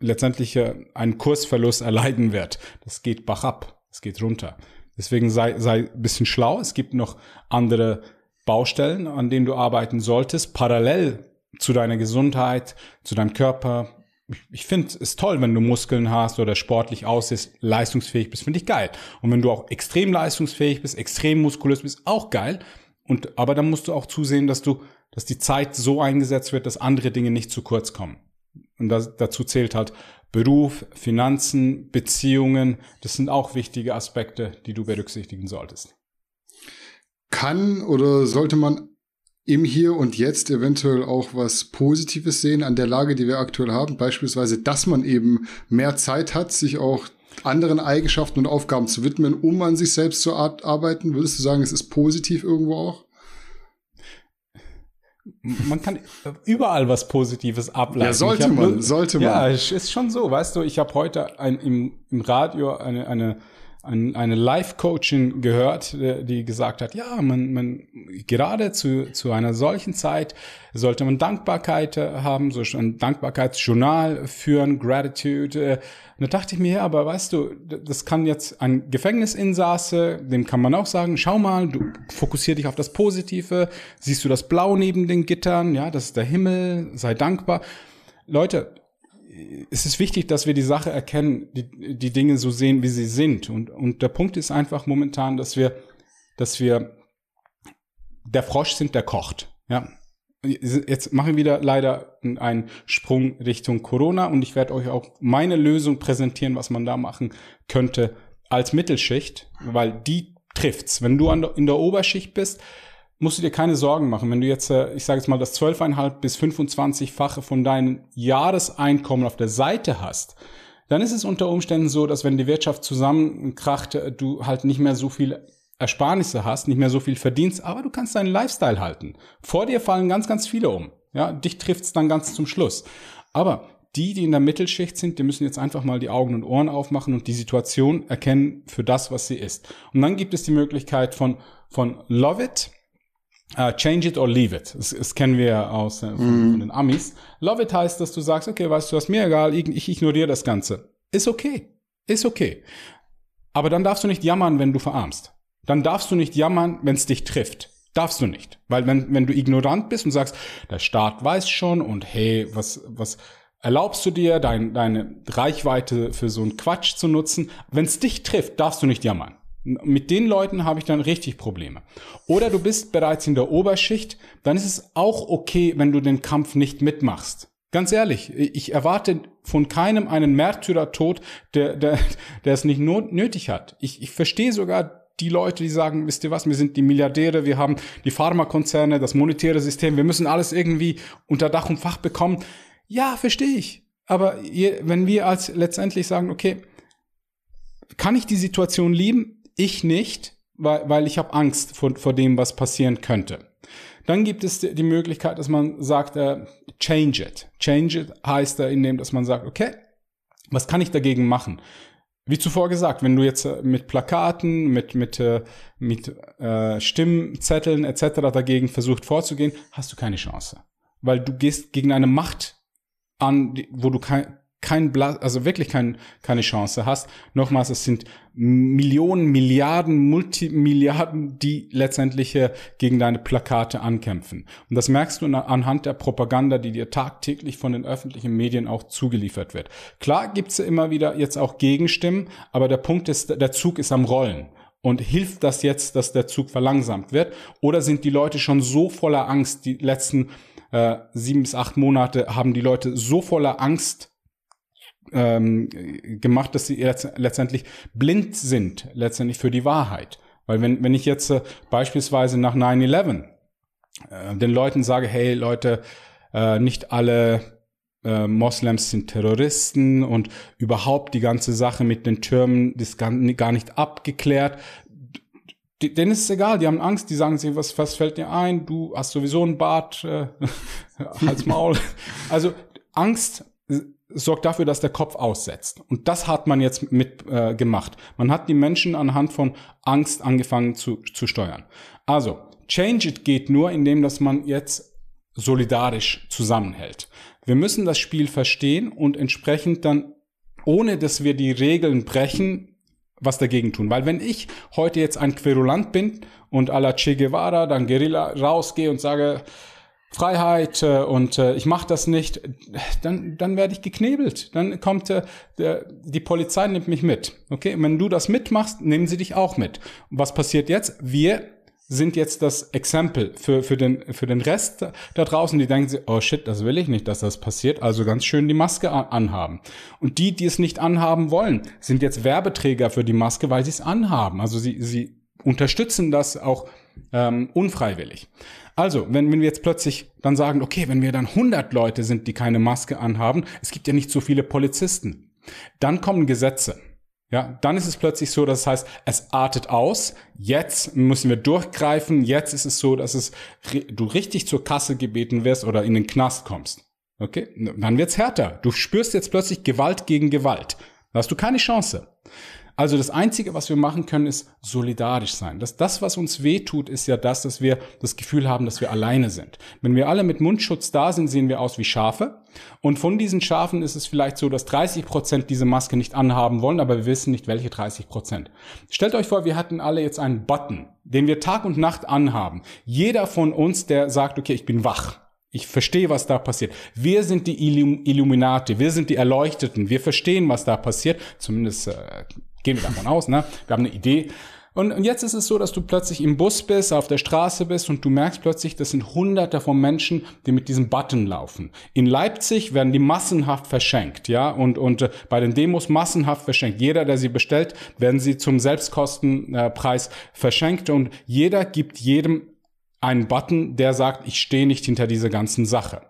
letztendlich äh, einen Kursverlust erleiden wird. Das geht bach ab, es geht runter. Deswegen sei, sei ein bisschen schlau. Es gibt noch andere Baustellen, an denen du arbeiten solltest, parallel zu deiner Gesundheit, zu deinem Körper. Ich, finde es toll, wenn du Muskeln hast oder sportlich aussiehst, leistungsfähig bist, finde ich geil. Und wenn du auch extrem leistungsfähig bist, extrem muskulös bist, auch geil. Und, aber dann musst du auch zusehen, dass du, dass die Zeit so eingesetzt wird, dass andere Dinge nicht zu kurz kommen. Und das, dazu zählt halt Beruf, Finanzen, Beziehungen. Das sind auch wichtige Aspekte, die du berücksichtigen solltest. Kann oder sollte man im Hier und Jetzt eventuell auch was Positives sehen an der Lage, die wir aktuell haben? Beispielsweise, dass man eben mehr Zeit hat, sich auch anderen Eigenschaften und Aufgaben zu widmen, um an sich selbst zu arbeiten? Würdest du sagen, es ist positiv irgendwo auch? Man kann überall was Positives ableiten. Ja, sollte man, nur, sollte man. Ja, ist schon so, weißt du, ich habe heute ein, im, im Radio eine, eine ein, eine Live-Coaching gehört, die gesagt hat, ja, man, man gerade zu, zu einer solchen Zeit sollte man Dankbarkeit haben, so ein Dankbarkeitsjournal führen, Gratitude. Und da dachte ich mir, ja, aber weißt du, das kann jetzt ein Gefängnisinsasse, dem kann man auch sagen, schau mal, du fokussier dich auf das Positive, siehst du das Blau neben den Gittern, ja, das ist der Himmel, sei dankbar. Leute, es ist wichtig, dass wir die Sache erkennen, die, die Dinge so sehen, wie sie sind. Und, und der Punkt ist einfach momentan, dass wir, dass wir, der Frosch sind, der kocht. Ja. Jetzt machen wir wieder leider einen Sprung Richtung Corona und ich werde euch auch meine Lösung präsentieren, was man da machen könnte als Mittelschicht, weil die trifft's. Wenn du in der Oberschicht bist, musst du dir keine Sorgen machen. Wenn du jetzt, äh, ich sage jetzt mal, das 12,5 bis 25-fache von deinem Jahreseinkommen auf der Seite hast, dann ist es unter Umständen so, dass wenn die Wirtschaft zusammenkracht, äh, du halt nicht mehr so viel Ersparnisse hast, nicht mehr so viel verdienst, aber du kannst deinen Lifestyle halten. Vor dir fallen ganz, ganz viele um. Ja, dich trifft's dann ganz zum Schluss. Aber die, die in der Mittelschicht sind, die müssen jetzt einfach mal die Augen und Ohren aufmachen und die Situation erkennen für das, was sie ist. Und dann gibt es die Möglichkeit von, von Love It, Uh, change it or leave it. Das, das kennen wir aus äh, von, mm. von, den Amis. Love it heißt, dass du sagst, okay, weißt du, was mir egal, ich, ich ignoriere das Ganze. Ist okay. Ist okay. Aber dann darfst du nicht jammern, wenn du verarmst. Dann darfst du nicht jammern, wenn es dich trifft. Darfst du nicht. Weil wenn, wenn du ignorant bist und sagst, der Staat weiß schon und hey, was, was erlaubst du dir, dein, deine Reichweite für so einen Quatsch zu nutzen? Wenn es dich trifft, darfst du nicht jammern. Mit den Leuten habe ich dann richtig Probleme. Oder du bist bereits in der Oberschicht, dann ist es auch okay, wenn du den Kampf nicht mitmachst. Ganz ehrlich, ich erwarte von keinem einen Märtyrertod, der, der, der es nicht nötig hat. Ich, ich verstehe sogar die Leute, die sagen, wisst ihr was, wir sind die Milliardäre, wir haben die Pharmakonzerne, das monetäre System, wir müssen alles irgendwie unter Dach und Fach bekommen. Ja, verstehe ich. Aber wenn wir als letztendlich sagen, okay, kann ich die Situation lieben? Ich nicht, weil, weil ich habe Angst vor, vor dem, was passieren könnte. Dann gibt es die Möglichkeit, dass man sagt, äh, change it. Change it heißt da in dem, dass man sagt, okay, was kann ich dagegen machen? Wie zuvor gesagt, wenn du jetzt äh, mit Plakaten, mit, mit, äh, mit äh, Stimmzetteln etc. dagegen versucht vorzugehen, hast du keine Chance. Weil du gehst gegen eine Macht an, wo du kein, kein Bla also wirklich kein, keine Chance hast. Nochmals, es sind Millionen, Milliarden, Multimilliarden, die letztendlich gegen deine Plakate ankämpfen. Und das merkst du anhand der Propaganda, die dir tagtäglich von den öffentlichen Medien auch zugeliefert wird. Klar gibt's immer wieder jetzt auch Gegenstimmen, aber der Punkt ist, der Zug ist am Rollen. Und hilft das jetzt, dass der Zug verlangsamt wird? Oder sind die Leute schon so voller Angst, die letzten äh, sieben bis acht Monate haben die Leute so voller Angst ähm, gemacht, dass sie letztendlich blind sind, letztendlich für die Wahrheit. Weil wenn, wenn ich jetzt äh, beispielsweise nach 9-11 äh, den Leuten sage, hey Leute, äh, nicht alle äh, Moslems sind Terroristen und überhaupt die ganze Sache mit den Türmen ist gar, gar nicht abgeklärt, denen ist es egal, die haben Angst, die sagen sich, was, was fällt dir ein? Du hast sowieso einen Bart, äh, Hals Maul. Also Angst sorgt dafür, dass der Kopf aussetzt. Und das hat man jetzt mit äh, gemacht. Man hat die Menschen anhand von Angst angefangen zu, zu steuern. Also, Change It geht nur, indem dass man jetzt solidarisch zusammenhält. Wir müssen das Spiel verstehen und entsprechend dann, ohne dass wir die Regeln brechen, was dagegen tun. Weil wenn ich heute jetzt ein Querulant bin und à la Che Guevara, dann Guerilla rausgehe und sage, Freiheit äh, und äh, ich mache das nicht, dann, dann werde ich geknebelt. Dann kommt äh, der, die Polizei nimmt mich mit. Okay, und wenn du das mitmachst, nehmen sie dich auch mit. Und was passiert jetzt? Wir sind jetzt das Exempel für, für, den, für den Rest da draußen, die denken sich, oh shit, das will ich nicht, dass das passiert, also ganz schön die Maske anhaben. Und die, die es nicht anhaben wollen, sind jetzt Werbeträger für die Maske, weil sie es anhaben. Also sie, sie unterstützen das auch ähm, unfreiwillig. Also, wenn, wenn wir jetzt plötzlich dann sagen, okay, wenn wir dann 100 Leute sind, die keine Maske anhaben, es gibt ja nicht so viele Polizisten, dann kommen Gesetze. Ja, dann ist es plötzlich so, dass es heißt, es artet aus. Jetzt müssen wir durchgreifen. Jetzt ist es so, dass es du richtig zur Kasse gebeten wirst oder in den Knast kommst. Okay, dann wird's härter. Du spürst jetzt plötzlich Gewalt gegen Gewalt. Da hast du keine Chance. Also das Einzige, was wir machen können, ist solidarisch sein. Das, das, was uns weh tut, ist ja das, dass wir das Gefühl haben, dass wir alleine sind. Wenn wir alle mit Mundschutz da sind, sehen wir aus wie Schafe. Und von diesen Schafen ist es vielleicht so, dass 30 Prozent diese Maske nicht anhaben wollen, aber wir wissen nicht, welche 30 Prozent. Stellt euch vor, wir hatten alle jetzt einen Button, den wir Tag und Nacht anhaben. Jeder von uns, der sagt, okay, ich bin wach. Ich verstehe, was da passiert. Wir sind die Illum Illuminati, wir sind die Erleuchteten, wir verstehen, was da passiert. Zumindest äh, Gehen wir davon aus, ne? Wir haben eine Idee. Und, und jetzt ist es so, dass du plötzlich im Bus bist, auf der Straße bist und du merkst plötzlich, das sind hunderte von Menschen, die mit diesem Button laufen. In Leipzig werden die massenhaft verschenkt, ja, und, und äh, bei den Demos massenhaft verschenkt. Jeder, der sie bestellt, werden sie zum Selbstkostenpreis äh, verschenkt und jeder gibt jedem einen Button, der sagt, ich stehe nicht hinter dieser ganzen Sache.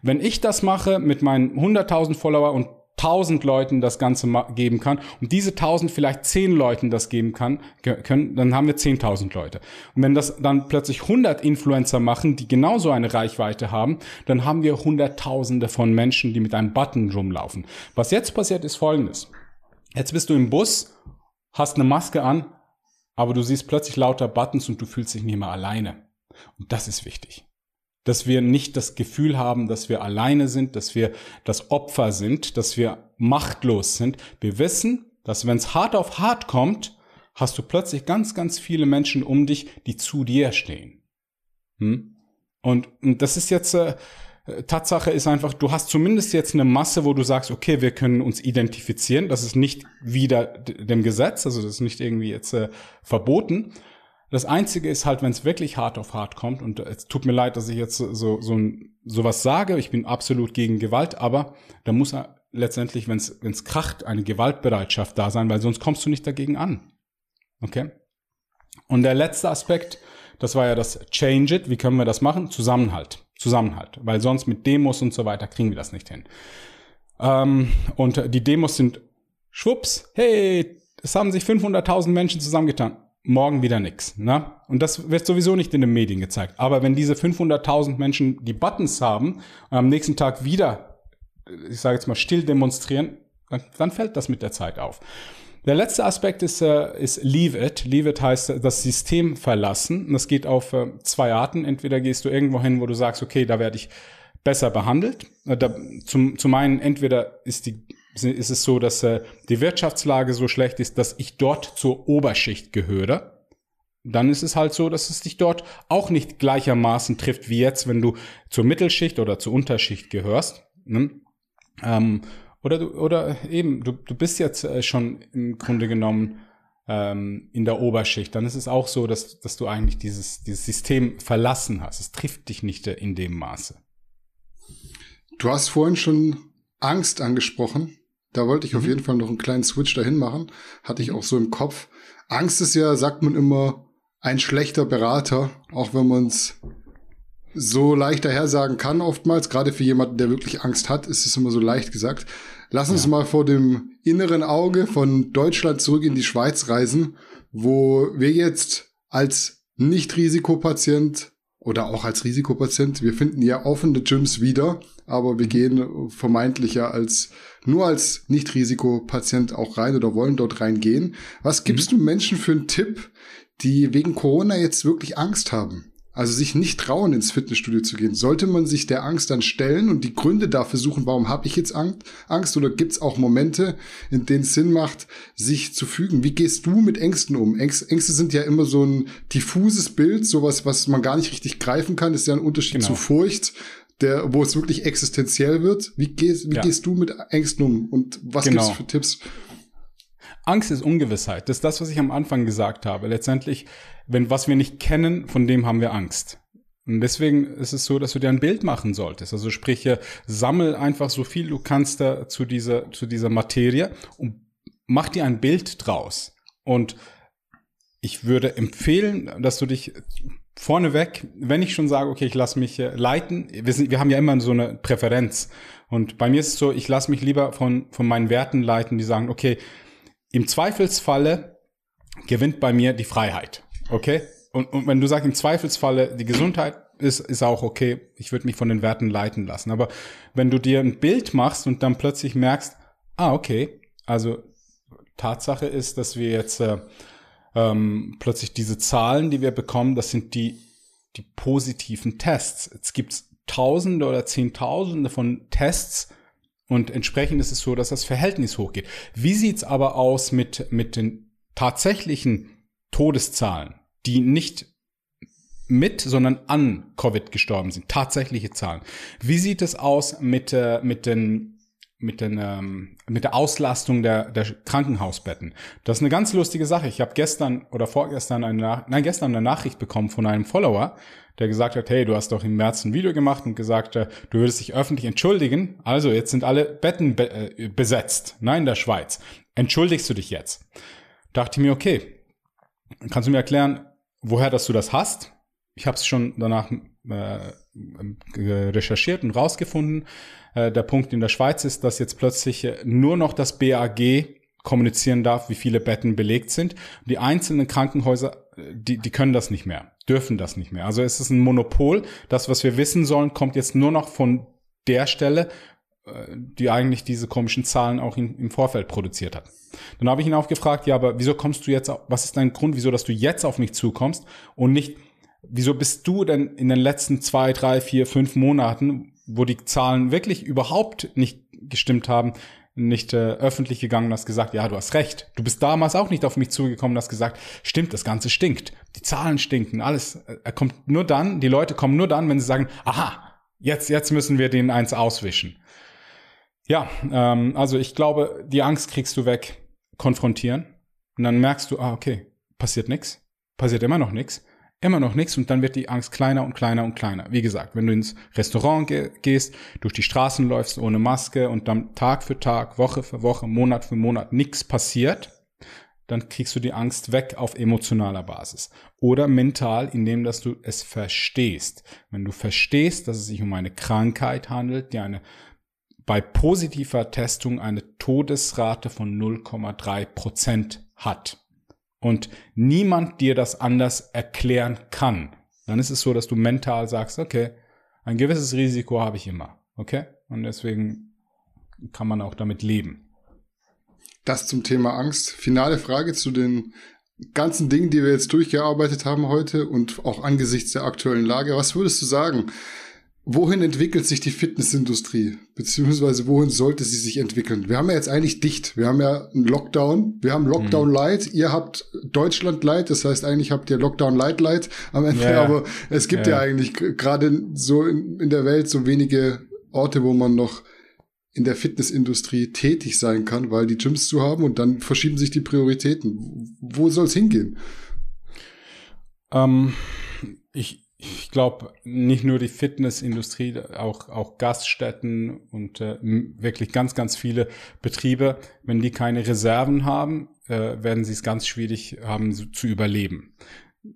Wenn ich das mache mit meinen 100.000 Follower und tausend Leuten das Ganze geben kann und diese tausend vielleicht zehn Leuten das geben kann, können, dann haben wir zehntausend Leute. Und wenn das dann plötzlich hundert Influencer machen, die genauso eine Reichweite haben, dann haben wir hunderttausende von Menschen, die mit einem Button rumlaufen. Was jetzt passiert, ist folgendes. Jetzt bist du im Bus, hast eine Maske an, aber du siehst plötzlich lauter Buttons und du fühlst dich nicht mehr alleine. Und das ist wichtig dass wir nicht das Gefühl haben, dass wir alleine sind, dass wir das Opfer sind, dass wir machtlos sind. Wir wissen, dass wenn es hart auf hart kommt, hast du plötzlich ganz, ganz viele Menschen um dich, die zu dir stehen. Hm? Und, und das ist jetzt, äh, Tatsache ist einfach, du hast zumindest jetzt eine Masse, wo du sagst, okay, wir können uns identifizieren. Das ist nicht wieder dem Gesetz, also das ist nicht irgendwie jetzt äh, verboten. Das Einzige ist halt, wenn es wirklich hart auf hart kommt, und es tut mir leid, dass ich jetzt so, so, so was sage, ich bin absolut gegen Gewalt, aber da muss letztendlich, wenn es kracht, eine Gewaltbereitschaft da sein, weil sonst kommst du nicht dagegen an. Okay? Und der letzte Aspekt, das war ja das Change It. Wie können wir das machen? Zusammenhalt. Zusammenhalt. Weil sonst mit Demos und so weiter kriegen wir das nicht hin. Ähm, und die Demos sind schwupps, hey, es haben sich 500.000 Menschen zusammengetan morgen wieder nix. Ne? Und das wird sowieso nicht in den Medien gezeigt. Aber wenn diese 500.000 Menschen die Buttons haben und am nächsten Tag wieder, ich sage jetzt mal, still demonstrieren, dann, dann, fällt das mit der Zeit auf. Der letzte Aspekt ist, äh, ist Leave It. Leave It heißt äh, das System verlassen. Das geht auf äh, zwei Arten. Entweder gehst du irgendwo hin, wo du sagst, okay, da werde ich besser behandelt. Zum, zum einen, entweder ist die ist es so, dass äh, die Wirtschaftslage so schlecht ist, dass ich dort zur Oberschicht gehöre. Dann ist es halt so, dass es dich dort auch nicht gleichermaßen trifft wie jetzt, wenn du zur Mittelschicht oder zur Unterschicht gehörst. Ne? Ähm, oder du, oder eben, du, du bist jetzt äh, schon im Grunde genommen ähm, in der Oberschicht. Dann ist es auch so, dass, dass du eigentlich dieses, dieses System verlassen hast. Es trifft dich nicht in dem Maße. Du hast vorhin schon Angst angesprochen. Da wollte ich mhm. auf jeden Fall noch einen kleinen Switch dahin machen. Hatte ich auch so im Kopf. Angst ist ja, sagt man immer, ein schlechter Berater, auch wenn man es so leicht daher sagen kann oftmals. Gerade für jemanden, der wirklich Angst hat, ist es immer so leicht gesagt. Lass uns ja. mal vor dem inneren Auge von Deutschland zurück in die Schweiz reisen, wo wir jetzt als Nicht-Risikopatient oder auch als Risikopatient, wir finden ja offene Gyms wieder, aber wir gehen vermeintlich ja als nur als Nicht-Risikopatient auch rein oder wollen dort reingehen. Was gibst mhm. du Menschen für einen Tipp, die wegen Corona jetzt wirklich Angst haben? Also sich nicht trauen, ins Fitnessstudio zu gehen, sollte man sich der Angst dann stellen und die Gründe dafür suchen, warum habe ich jetzt Angst? Oder gibt es auch Momente, in denen es Sinn macht, sich zu fügen? Wie gehst du mit Ängsten um? Ängste sind ja immer so ein diffuses Bild, sowas, was man gar nicht richtig greifen kann. Das ist ja ein Unterschied genau. zu Furcht, der, wo es wirklich existenziell wird. Wie gehst, wie ja. gehst du mit Ängsten um und was genau. gibt's für Tipps? Angst ist Ungewissheit. Das ist das, was ich am Anfang gesagt habe. Letztendlich, wenn was wir nicht kennen, von dem haben wir Angst. Und deswegen ist es so, dass du dir ein Bild machen solltest. Also sprich, sammel einfach so viel du kannst da zu dieser, zu dieser Materie und mach dir ein Bild draus. Und ich würde empfehlen, dass du dich vorneweg, wenn ich schon sage, okay, ich lasse mich leiten, wir, sind, wir haben ja immer so eine Präferenz. Und bei mir ist es so, ich lasse mich lieber von, von meinen Werten leiten, die sagen, okay, im Zweifelsfalle gewinnt bei mir die Freiheit. Okay? Und, und wenn du sagst, im Zweifelsfalle die Gesundheit ist, ist auch okay, ich würde mich von den Werten leiten lassen. Aber wenn du dir ein Bild machst und dann plötzlich merkst, ah, okay, also Tatsache ist, dass wir jetzt äh, ähm, plötzlich diese Zahlen, die wir bekommen, das sind die, die positiven Tests. Jetzt gibt's Tausende oder Zehntausende von Tests, und entsprechend ist es so, dass das Verhältnis hochgeht. Wie sieht's aber aus mit, mit den tatsächlichen Todeszahlen, die nicht mit, sondern an Covid gestorben sind? Tatsächliche Zahlen. Wie sieht es aus mit, äh, mit den mit, den, ähm, mit der Auslastung der, der Krankenhausbetten. Das ist eine ganz lustige Sache. Ich habe gestern oder vorgestern eine, nein, gestern eine Nachricht bekommen von einem Follower, der gesagt hat, hey, du hast doch im März ein Video gemacht und gesagt, äh, du würdest dich öffentlich entschuldigen. Also jetzt sind alle Betten be äh, besetzt, nein, in der Schweiz. Entschuldigst du dich jetzt? Dachte ich mir, okay, kannst du mir erklären, woher dass du das hast? Ich habe es schon danach äh, recherchiert und rausgefunden. Äh, der Punkt in der Schweiz ist, dass jetzt plötzlich äh, nur noch das BAG kommunizieren darf, wie viele Betten belegt sind. Die einzelnen Krankenhäuser, die, die können das nicht mehr, dürfen das nicht mehr. Also es ist ein Monopol. Das, was wir wissen sollen, kommt jetzt nur noch von der Stelle, äh, die eigentlich diese komischen Zahlen auch in, im Vorfeld produziert hat. Dann habe ich ihn auch gefragt, ja, aber wieso kommst du jetzt, was ist dein Grund, wieso, dass du jetzt auf mich zukommst und nicht, wieso bist du denn in den letzten zwei, drei, vier, fünf Monaten, wo die Zahlen wirklich überhaupt nicht gestimmt haben, nicht äh, öffentlich gegangen und hast gesagt, ja, du hast recht. Du bist damals auch nicht auf mich zugekommen und hast gesagt, stimmt, das Ganze stinkt. Die Zahlen stinken, alles. Er kommt nur dann, die Leute kommen nur dann, wenn sie sagen, aha, jetzt, jetzt müssen wir den eins auswischen. Ja, ähm, also ich glaube, die Angst kriegst du weg, konfrontieren. Und dann merkst du, ah, okay, passiert nichts, passiert immer noch nichts immer noch nichts und dann wird die Angst kleiner und kleiner und kleiner. Wie gesagt, wenn du ins Restaurant ge gehst, durch die Straßen läufst ohne Maske und dann Tag für Tag, Woche für Woche, Monat für Monat nichts passiert, dann kriegst du die Angst weg auf emotionaler Basis. Oder mental, indem dass du es verstehst. Wenn du verstehst, dass es sich um eine Krankheit handelt, die eine bei positiver Testung eine Todesrate von 0,3 Prozent hat und niemand dir das anders erklären kann, dann ist es so, dass du mental sagst, okay, ein gewisses Risiko habe ich immer, okay? Und deswegen kann man auch damit leben. Das zum Thema Angst. Finale Frage zu den ganzen Dingen, die wir jetzt durchgearbeitet haben heute und auch angesichts der aktuellen Lage. Was würdest du sagen? Wohin entwickelt sich die Fitnessindustrie? Beziehungsweise wohin sollte sie sich entwickeln? Wir haben ja jetzt eigentlich dicht. Wir haben ja einen Lockdown. Wir haben Lockdown mhm. Light. Ihr habt Deutschland Light. Das heißt, eigentlich habt ihr Lockdown Light Light am Ende. Ja, Aber es gibt ja, ja eigentlich gerade so in, in der Welt so wenige Orte, wo man noch in der Fitnessindustrie tätig sein kann, weil die Gyms zu haben und dann verschieben sich die Prioritäten. Wo soll es hingehen? Ähm, ich, ich glaube, nicht nur die Fitnessindustrie, auch, auch Gaststätten und äh, wirklich ganz, ganz viele Betriebe, wenn die keine Reserven haben, äh, werden sie es ganz schwierig haben so, zu überleben.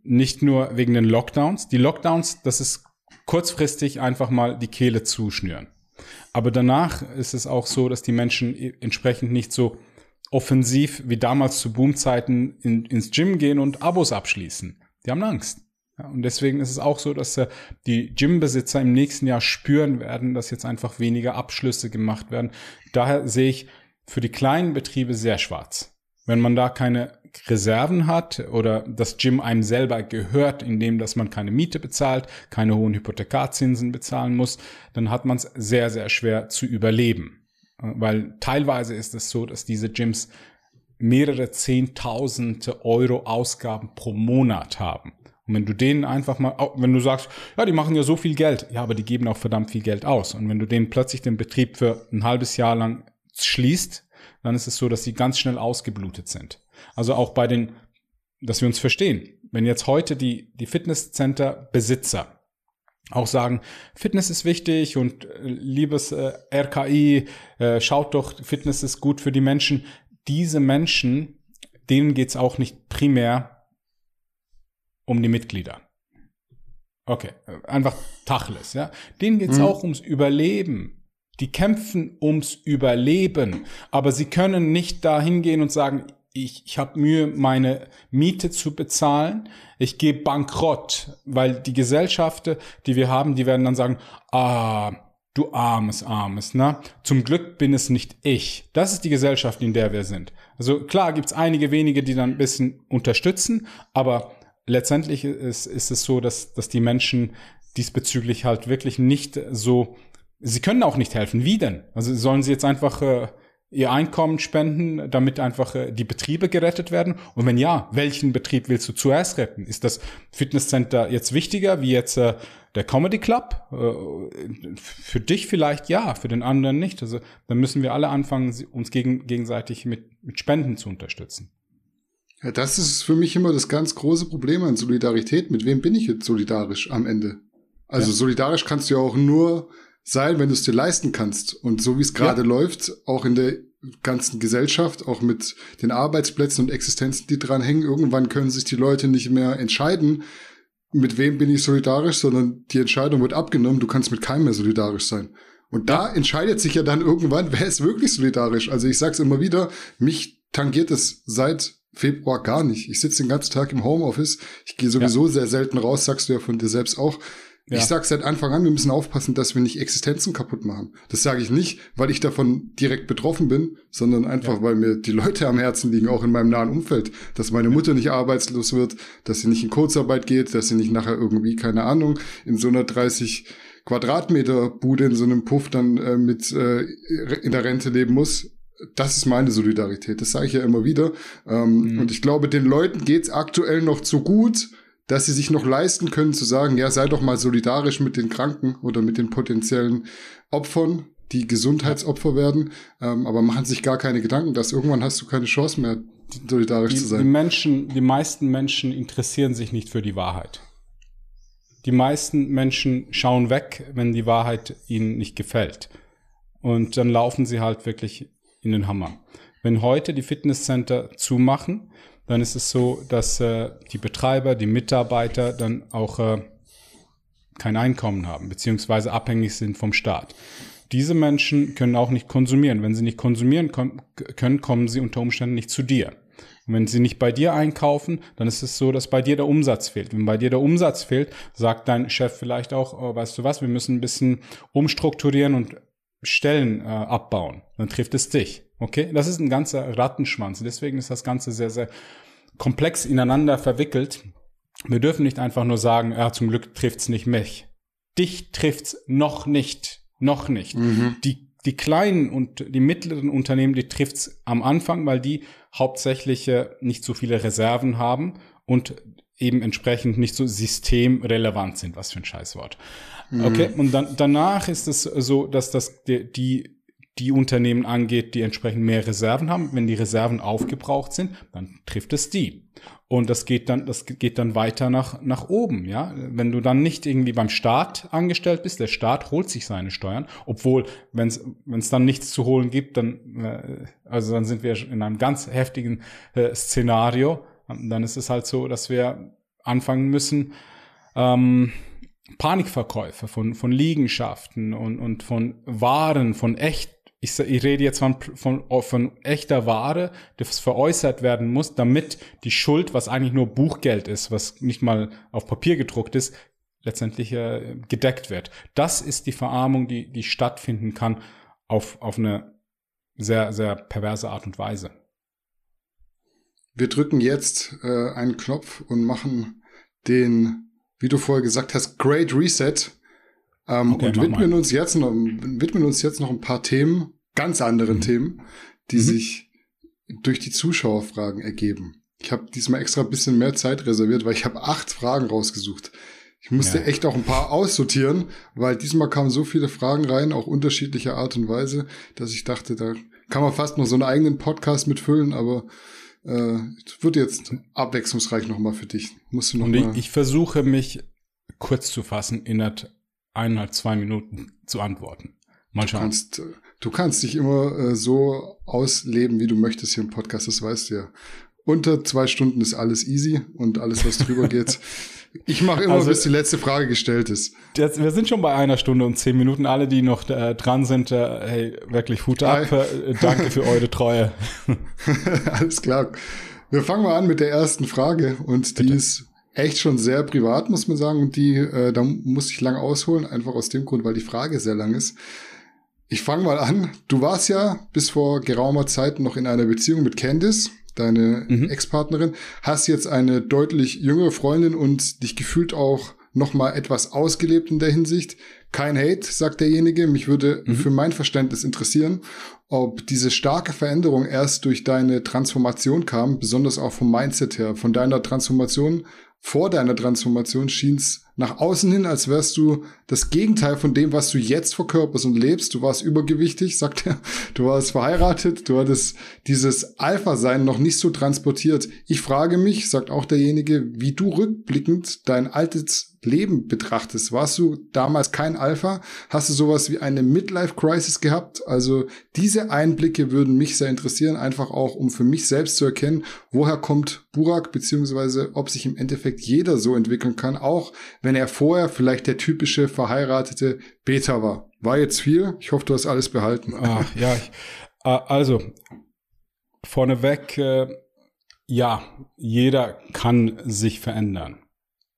Nicht nur wegen den Lockdowns. Die Lockdowns, das ist kurzfristig einfach mal die Kehle zuschnüren. Aber danach ist es auch so, dass die Menschen entsprechend nicht so offensiv wie damals zu Boomzeiten in, ins Gym gehen und Abos abschließen. Die haben Angst. Und deswegen ist es auch so, dass äh, die Gymbesitzer im nächsten Jahr spüren werden, dass jetzt einfach weniger Abschlüsse gemacht werden. Daher sehe ich für die kleinen Betriebe sehr schwarz. Wenn man da keine Reserven hat oder das Gym einem selber gehört, indem dass man keine Miete bezahlt, keine hohen Hypothekarzinsen bezahlen muss, dann hat man es sehr, sehr schwer zu überleben. Weil teilweise ist es so, dass diese Gyms mehrere Zehntausende Euro Ausgaben pro Monat haben. Und wenn du denen einfach mal, wenn du sagst, ja, die machen ja so viel Geld, ja, aber die geben auch verdammt viel Geld aus. Und wenn du denen plötzlich den Betrieb für ein halbes Jahr lang schließt, dann ist es so, dass sie ganz schnell ausgeblutet sind. Also auch bei den, dass wir uns verstehen. Wenn jetzt heute die, die Fitnesscenter-Besitzer auch sagen, Fitness ist wichtig und äh, liebes äh, RKI, äh, schaut doch, Fitness ist gut für die Menschen. Diese Menschen, denen geht's auch nicht primär um die Mitglieder. Okay, einfach Tachles, ja. Denen geht's mhm. auch ums Überleben. Die kämpfen ums Überleben, aber sie können nicht dahin gehen und sagen, ich, ich habe Mühe, meine Miete zu bezahlen, ich gehe bankrott, weil die Gesellschaften, die wir haben, die werden dann sagen, ah, du armes, armes, ne? Zum Glück bin es nicht ich. Das ist die Gesellschaft, in der wir sind. Also klar gibt's einige wenige, die dann ein bisschen unterstützen, aber letztendlich ist, ist es so, dass, dass die Menschen diesbezüglich halt wirklich nicht so Sie können auch nicht helfen. Wie denn? Also sollen sie jetzt einfach äh, ihr Einkommen spenden, damit einfach äh, die Betriebe gerettet werden? Und wenn ja, welchen Betrieb willst du zuerst retten? Ist das Fitnesscenter jetzt wichtiger wie jetzt äh, der Comedy Club? Äh, für dich vielleicht ja, für den anderen nicht. Also dann müssen wir alle anfangen, uns gegen, gegenseitig mit, mit Spenden zu unterstützen. Ja, das ist für mich immer das ganz große Problem an Solidarität. Mit wem bin ich jetzt solidarisch am Ende? Also ja. solidarisch kannst du ja auch nur sein, wenn du es dir leisten kannst. Und so wie es gerade ja. läuft, auch in der ganzen Gesellschaft, auch mit den Arbeitsplätzen und Existenzen, die dran hängen, irgendwann können sich die Leute nicht mehr entscheiden, mit wem bin ich solidarisch, sondern die Entscheidung wird abgenommen, du kannst mit keinem mehr solidarisch sein. Und da entscheidet sich ja dann irgendwann, wer ist wirklich solidarisch. Also ich sag's immer wieder, mich tangiert es seit Februar gar nicht. Ich sitze den ganzen Tag im Homeoffice. Ich gehe sowieso ja. sehr selten raus, sagst du ja von dir selbst auch. Ja. Ich sage seit Anfang an, wir müssen aufpassen, dass wir nicht Existenzen kaputt machen. Das sage ich nicht, weil ich davon direkt betroffen bin, sondern einfach, ja. weil mir die Leute am Herzen liegen, auch in meinem nahen Umfeld. Dass meine Mutter nicht arbeitslos wird, dass sie nicht in Kurzarbeit geht, dass sie nicht nachher irgendwie, keine Ahnung, in so einer 30 Quadratmeter Bude in so einem Puff dann äh, mit äh, in der Rente leben muss. Das ist meine Solidarität. Das sage ich ja immer wieder. Ähm, mhm. Und ich glaube, den Leuten geht's aktuell noch zu gut, dass sie sich noch leisten können zu sagen, ja, sei doch mal solidarisch mit den Kranken oder mit den potenziellen Opfern, die Gesundheitsopfer werden, ähm, aber machen sich gar keine Gedanken, dass irgendwann hast du keine Chance mehr, solidarisch die, zu sein. Die Menschen, die meisten Menschen interessieren sich nicht für die Wahrheit. Die meisten Menschen schauen weg, wenn die Wahrheit ihnen nicht gefällt. Und dann laufen sie halt wirklich in den Hammer. Wenn heute die Fitnesscenter zumachen, dann ist es so, dass äh, die Betreiber, die Mitarbeiter dann auch äh, kein Einkommen haben, beziehungsweise abhängig sind vom Staat. Diese Menschen können auch nicht konsumieren. Wenn sie nicht konsumieren können, kommen sie unter Umständen nicht zu dir. Und wenn sie nicht bei dir einkaufen, dann ist es so, dass bei dir der Umsatz fehlt. Wenn bei dir der Umsatz fehlt, sagt dein Chef vielleicht auch, oh, weißt du was, wir müssen ein bisschen umstrukturieren und Stellen äh, abbauen. Dann trifft es dich. Okay, das ist ein ganzer Rattenschwanz. Deswegen ist das Ganze sehr, sehr komplex ineinander verwickelt. Wir dürfen nicht einfach nur sagen, ja, zum Glück trifft's nicht mich. Dich trifft's noch nicht. Noch nicht. Mhm. Die, die kleinen und die mittleren Unternehmen, die trifft's am Anfang, weil die hauptsächlich äh, nicht so viele Reserven haben und eben entsprechend nicht so systemrelevant sind. Was für ein Scheißwort. Mhm. Okay, und dann, danach ist es so, dass das die, die die Unternehmen angeht, die entsprechend mehr Reserven haben. Wenn die Reserven aufgebraucht sind, dann trifft es die. Und das geht dann, das geht dann weiter nach, nach oben, ja. Wenn du dann nicht irgendwie beim Staat angestellt bist, der Staat holt sich seine Steuern, obwohl, wenn es dann nichts zu holen gibt, dann, äh, also dann sind wir in einem ganz heftigen äh, Szenario. Dann ist es halt so, dass wir anfangen müssen, ähm, Panikverkäufe von, von Liegenschaften und, und von Waren, von echt ich, ich rede jetzt von, von, von echter Ware, das veräußert werden muss, damit die Schuld, was eigentlich nur Buchgeld ist, was nicht mal auf Papier gedruckt ist, letztendlich äh, gedeckt wird. Das ist die Verarmung, die, die stattfinden kann auf, auf eine sehr, sehr perverse Art und Weise. wir drücken jetzt äh, einen Knopf und machen den, wie du vorher gesagt hast, Great Reset. Ähm, okay, und widmen uns jetzt noch, widmen uns jetzt noch ein paar Themen, ganz anderen mhm. Themen, die mhm. sich durch die Zuschauerfragen ergeben. Ich habe diesmal extra ein bisschen mehr Zeit reserviert, weil ich habe acht Fragen rausgesucht. Ich musste ja. echt auch ein paar aussortieren, weil diesmal kamen so viele Fragen rein, auch unterschiedlicher Art und Weise, dass ich dachte, da kann man fast noch so einen eigenen Podcast mitfüllen, aber äh, wird jetzt abwechslungsreich nochmal für dich. Musst du noch und ich, ich versuche mich kurz zu fassen, innerhalb eineinhalb, zwei Minuten zu antworten. Mal schauen. Du kannst, äh, du kannst dich immer äh, so ausleben, wie du möchtest hier im Podcast, das weißt du ja. Unter zwei Stunden ist alles easy und alles, was drüber geht, Ich mache immer, also, bis die letzte Frage gestellt ist. Jetzt, wir sind schon bei einer Stunde und zehn Minuten. Alle, die noch äh, dran sind, äh, hey, wirklich Hut ab. Äh, danke für eure Treue. Alles klar. Wir fangen mal an mit der ersten Frage und die Bitte. ist echt schon sehr privat, muss man sagen. Und die, äh, da muss ich lang ausholen, einfach aus dem Grund, weil die Frage sehr lang ist. Ich fange mal an. Du warst ja bis vor geraumer Zeit noch in einer Beziehung mit Candice deine mhm. Ex-Partnerin, hast jetzt eine deutlich jüngere Freundin und dich gefühlt auch noch mal etwas ausgelebt in der Hinsicht. Kein Hate, sagt derjenige. Mich würde mhm. für mein Verständnis interessieren, ob diese starke Veränderung erst durch deine Transformation kam, besonders auch vom Mindset her, von deiner Transformation vor deiner Transformation schien es nach außen hin, als wärst du das Gegenteil von dem, was du jetzt verkörperst und lebst. Du warst übergewichtig, sagt er. Du warst verheiratet. Du hattest dieses Alpha-Sein noch nicht so transportiert. Ich frage mich, sagt auch derjenige, wie du rückblickend dein altes Leben betrachtest, warst du damals kein Alpha? Hast du sowas wie eine Midlife-Crisis gehabt? Also diese Einblicke würden mich sehr interessieren, einfach auch, um für mich selbst zu erkennen, woher kommt Burak, beziehungsweise ob sich im Endeffekt jeder so entwickeln kann, auch wenn er vorher vielleicht der typische verheiratete Beta war. War jetzt viel. Ich hoffe, du hast alles behalten. Ah, ja, ich, äh, also vorneweg, äh, ja, jeder kann sich verändern.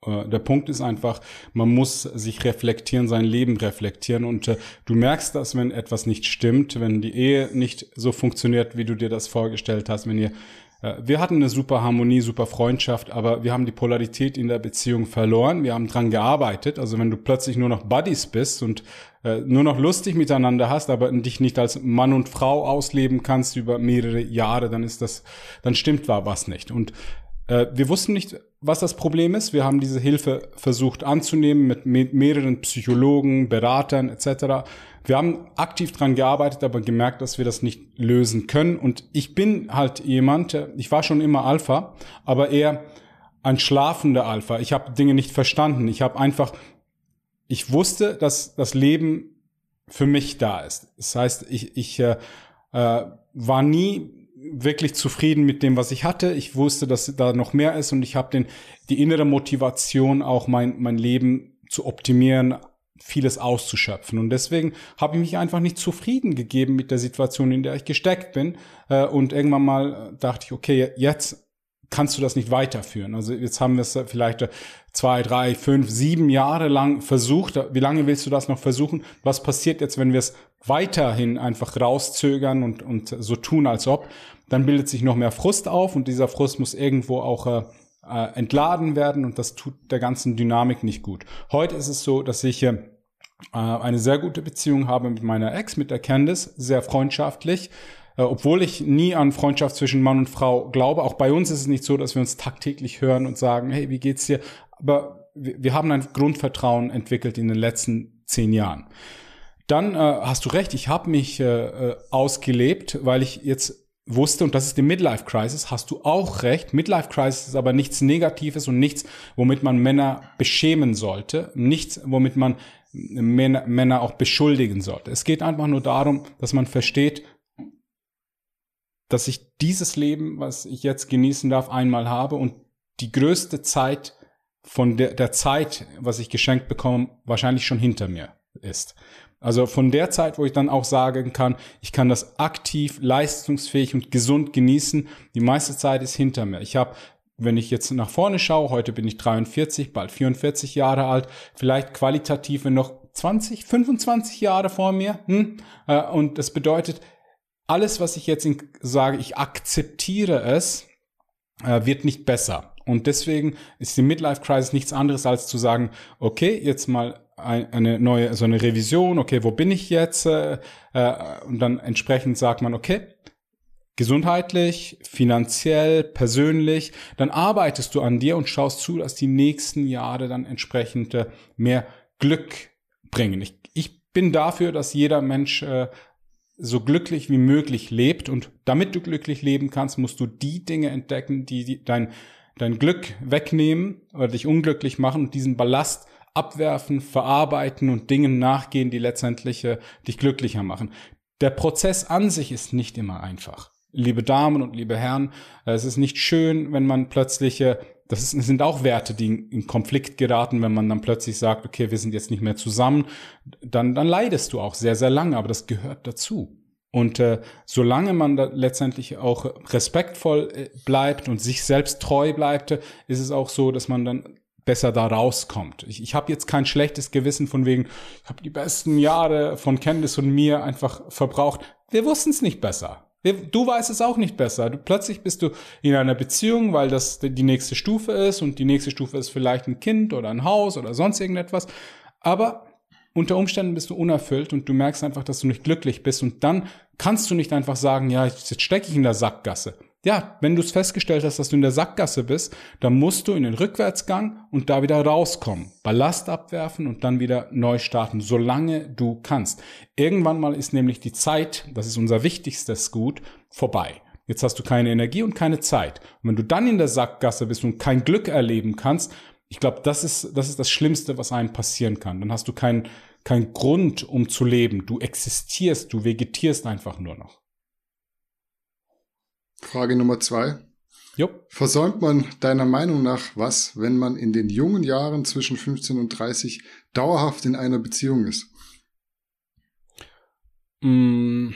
Äh, der Punkt ist einfach, man muss sich reflektieren, sein Leben reflektieren und äh, du merkst das, wenn etwas nicht stimmt, wenn die Ehe nicht so funktioniert, wie du dir das vorgestellt hast, wenn ihr wir hatten eine super Harmonie, super Freundschaft, aber wir haben die Polarität in der Beziehung verloren. Wir haben dran gearbeitet. Also wenn du plötzlich nur noch Buddies bist und äh, nur noch lustig miteinander hast, aber dich nicht als Mann und Frau ausleben kannst über mehrere Jahre, dann ist das, dann stimmt war was nicht. Und äh, wir wussten nicht, was das Problem ist. Wir haben diese Hilfe versucht anzunehmen mit mehreren Psychologen, Beratern etc. Wir haben aktiv dran gearbeitet, aber gemerkt, dass wir das nicht lösen können. Und ich bin halt jemand, ich war schon immer Alpha, aber eher ein schlafender Alpha. Ich habe Dinge nicht verstanden. Ich habe einfach, ich wusste, dass das Leben für mich da ist. Das heißt, ich, ich äh, äh war nie wirklich zufrieden mit dem, was ich hatte. Ich wusste, dass da noch mehr ist und ich habe den die innere Motivation, auch mein mein Leben zu optimieren, vieles auszuschöpfen. Und deswegen habe ich mich einfach nicht zufrieden gegeben mit der Situation, in der ich gesteckt bin. Äh, und irgendwann mal dachte ich, okay, jetzt kannst du das nicht weiterführen. Also jetzt haben wir es vielleicht zwei, drei, fünf, sieben Jahre lang versucht. Wie lange willst du das noch versuchen? Was passiert jetzt, wenn wir es weiterhin einfach rauszögern und, und so tun, als ob? Dann bildet sich noch mehr Frust auf und dieser Frust muss irgendwo auch äh, äh entladen werden und das tut der ganzen Dynamik nicht gut. Heute ist es so, dass ich äh, eine sehr gute Beziehung habe mit meiner Ex, mit der Candice, sehr freundschaftlich. Äh, obwohl ich nie an Freundschaft zwischen Mann und Frau glaube. Auch bei uns ist es nicht so, dass wir uns tagtäglich hören und sagen, hey, wie geht's dir? Aber wir, wir haben ein Grundvertrauen entwickelt in den letzten zehn Jahren. Dann äh, hast du recht, ich habe mich äh, äh, ausgelebt, weil ich jetzt wusste, und das ist die Midlife Crisis, hast du auch recht. Midlife Crisis ist aber nichts Negatives und nichts, womit man Männer beschämen sollte, nichts, womit man Männer, Männer auch beschuldigen sollte. Es geht einfach nur darum, dass man versteht, dass ich dieses Leben, was ich jetzt genießen darf, einmal habe und die größte Zeit von der, der Zeit, was ich geschenkt bekomme, wahrscheinlich schon hinter mir ist. Also von der Zeit, wo ich dann auch sagen kann, ich kann das aktiv, leistungsfähig und gesund genießen, die meiste Zeit ist hinter mir. Ich habe wenn ich jetzt nach vorne schaue, heute bin ich 43, bald 44 Jahre alt, vielleicht qualitativ noch 20, 25 Jahre vor mir. Hm? Äh, und das bedeutet, alles, was ich jetzt sage, ich akzeptiere es, äh, wird nicht besser. Und deswegen ist die Midlife Crisis nichts anderes als zu sagen, okay, jetzt mal eine neue, so eine Revision, okay, wo bin ich jetzt? Äh, äh, und dann entsprechend sagt man, okay, gesundheitlich, finanziell, persönlich, dann arbeitest du an dir und schaust zu, dass die nächsten Jahre dann entsprechend mehr Glück bringen. Ich, ich bin dafür, dass jeder Mensch so glücklich wie möglich lebt und damit du glücklich leben kannst, musst du die Dinge entdecken, die, dein, dein Glück wegnehmen oder dich unglücklich machen und diesen Ballast abwerfen, verarbeiten und Dingen nachgehen, die letztendlich äh, dich glücklicher machen. Der Prozess an sich ist nicht immer einfach. Liebe Damen und liebe Herren, es ist nicht schön, wenn man plötzlich, äh, das, sind auch Werte, die in, in, Konflikt geraten, wenn man dann plötzlich sagt, okay, wir sind jetzt nicht mehr zusammen, dann, dann leidest du auch sehr, sehr lange, aber das gehört dazu. Und äh, solange man da letztendlich auch respektvoll äh, bleibt und sich selbst treu bleibt, ist es auch so, dass man dann besser da rauskommt. Ich, ich habe jetzt kein schlechtes Gewissen von wegen, ich habe die besten Jahre von Candice und mir einfach verbraucht. Wir wussten es nicht besser. Du weißt es auch nicht besser. Du, plötzlich bist du in einer Beziehung, weil das die nächste Stufe ist und die nächste Stufe ist vielleicht ein Kind oder ein Haus oder sonst irgendetwas. Aber unter Umständen bist du unerfüllt und du merkst einfach, dass du nicht glücklich bist und dann kannst du nicht einfach sagen, ja, jetzt stecke ich in der Sackgasse. Ja, wenn du es festgestellt hast, dass du in der Sackgasse bist, dann musst du in den Rückwärtsgang und da wieder rauskommen. Ballast abwerfen und dann wieder neu starten, solange du kannst. Irgendwann mal ist nämlich die Zeit, das ist unser wichtigstes Gut, vorbei. Jetzt hast du keine Energie und keine Zeit. Und wenn du dann in der Sackgasse bist und kein Glück erleben kannst, ich glaube, das ist, das ist das Schlimmste, was einem passieren kann. Dann hast du keinen kein Grund, um zu leben. Du existierst, du vegetierst einfach nur noch. Frage Nummer zwei. Jupp. Versäumt man deiner Meinung nach was, wenn man in den jungen Jahren zwischen 15 und 30 dauerhaft in einer Beziehung ist? Mm,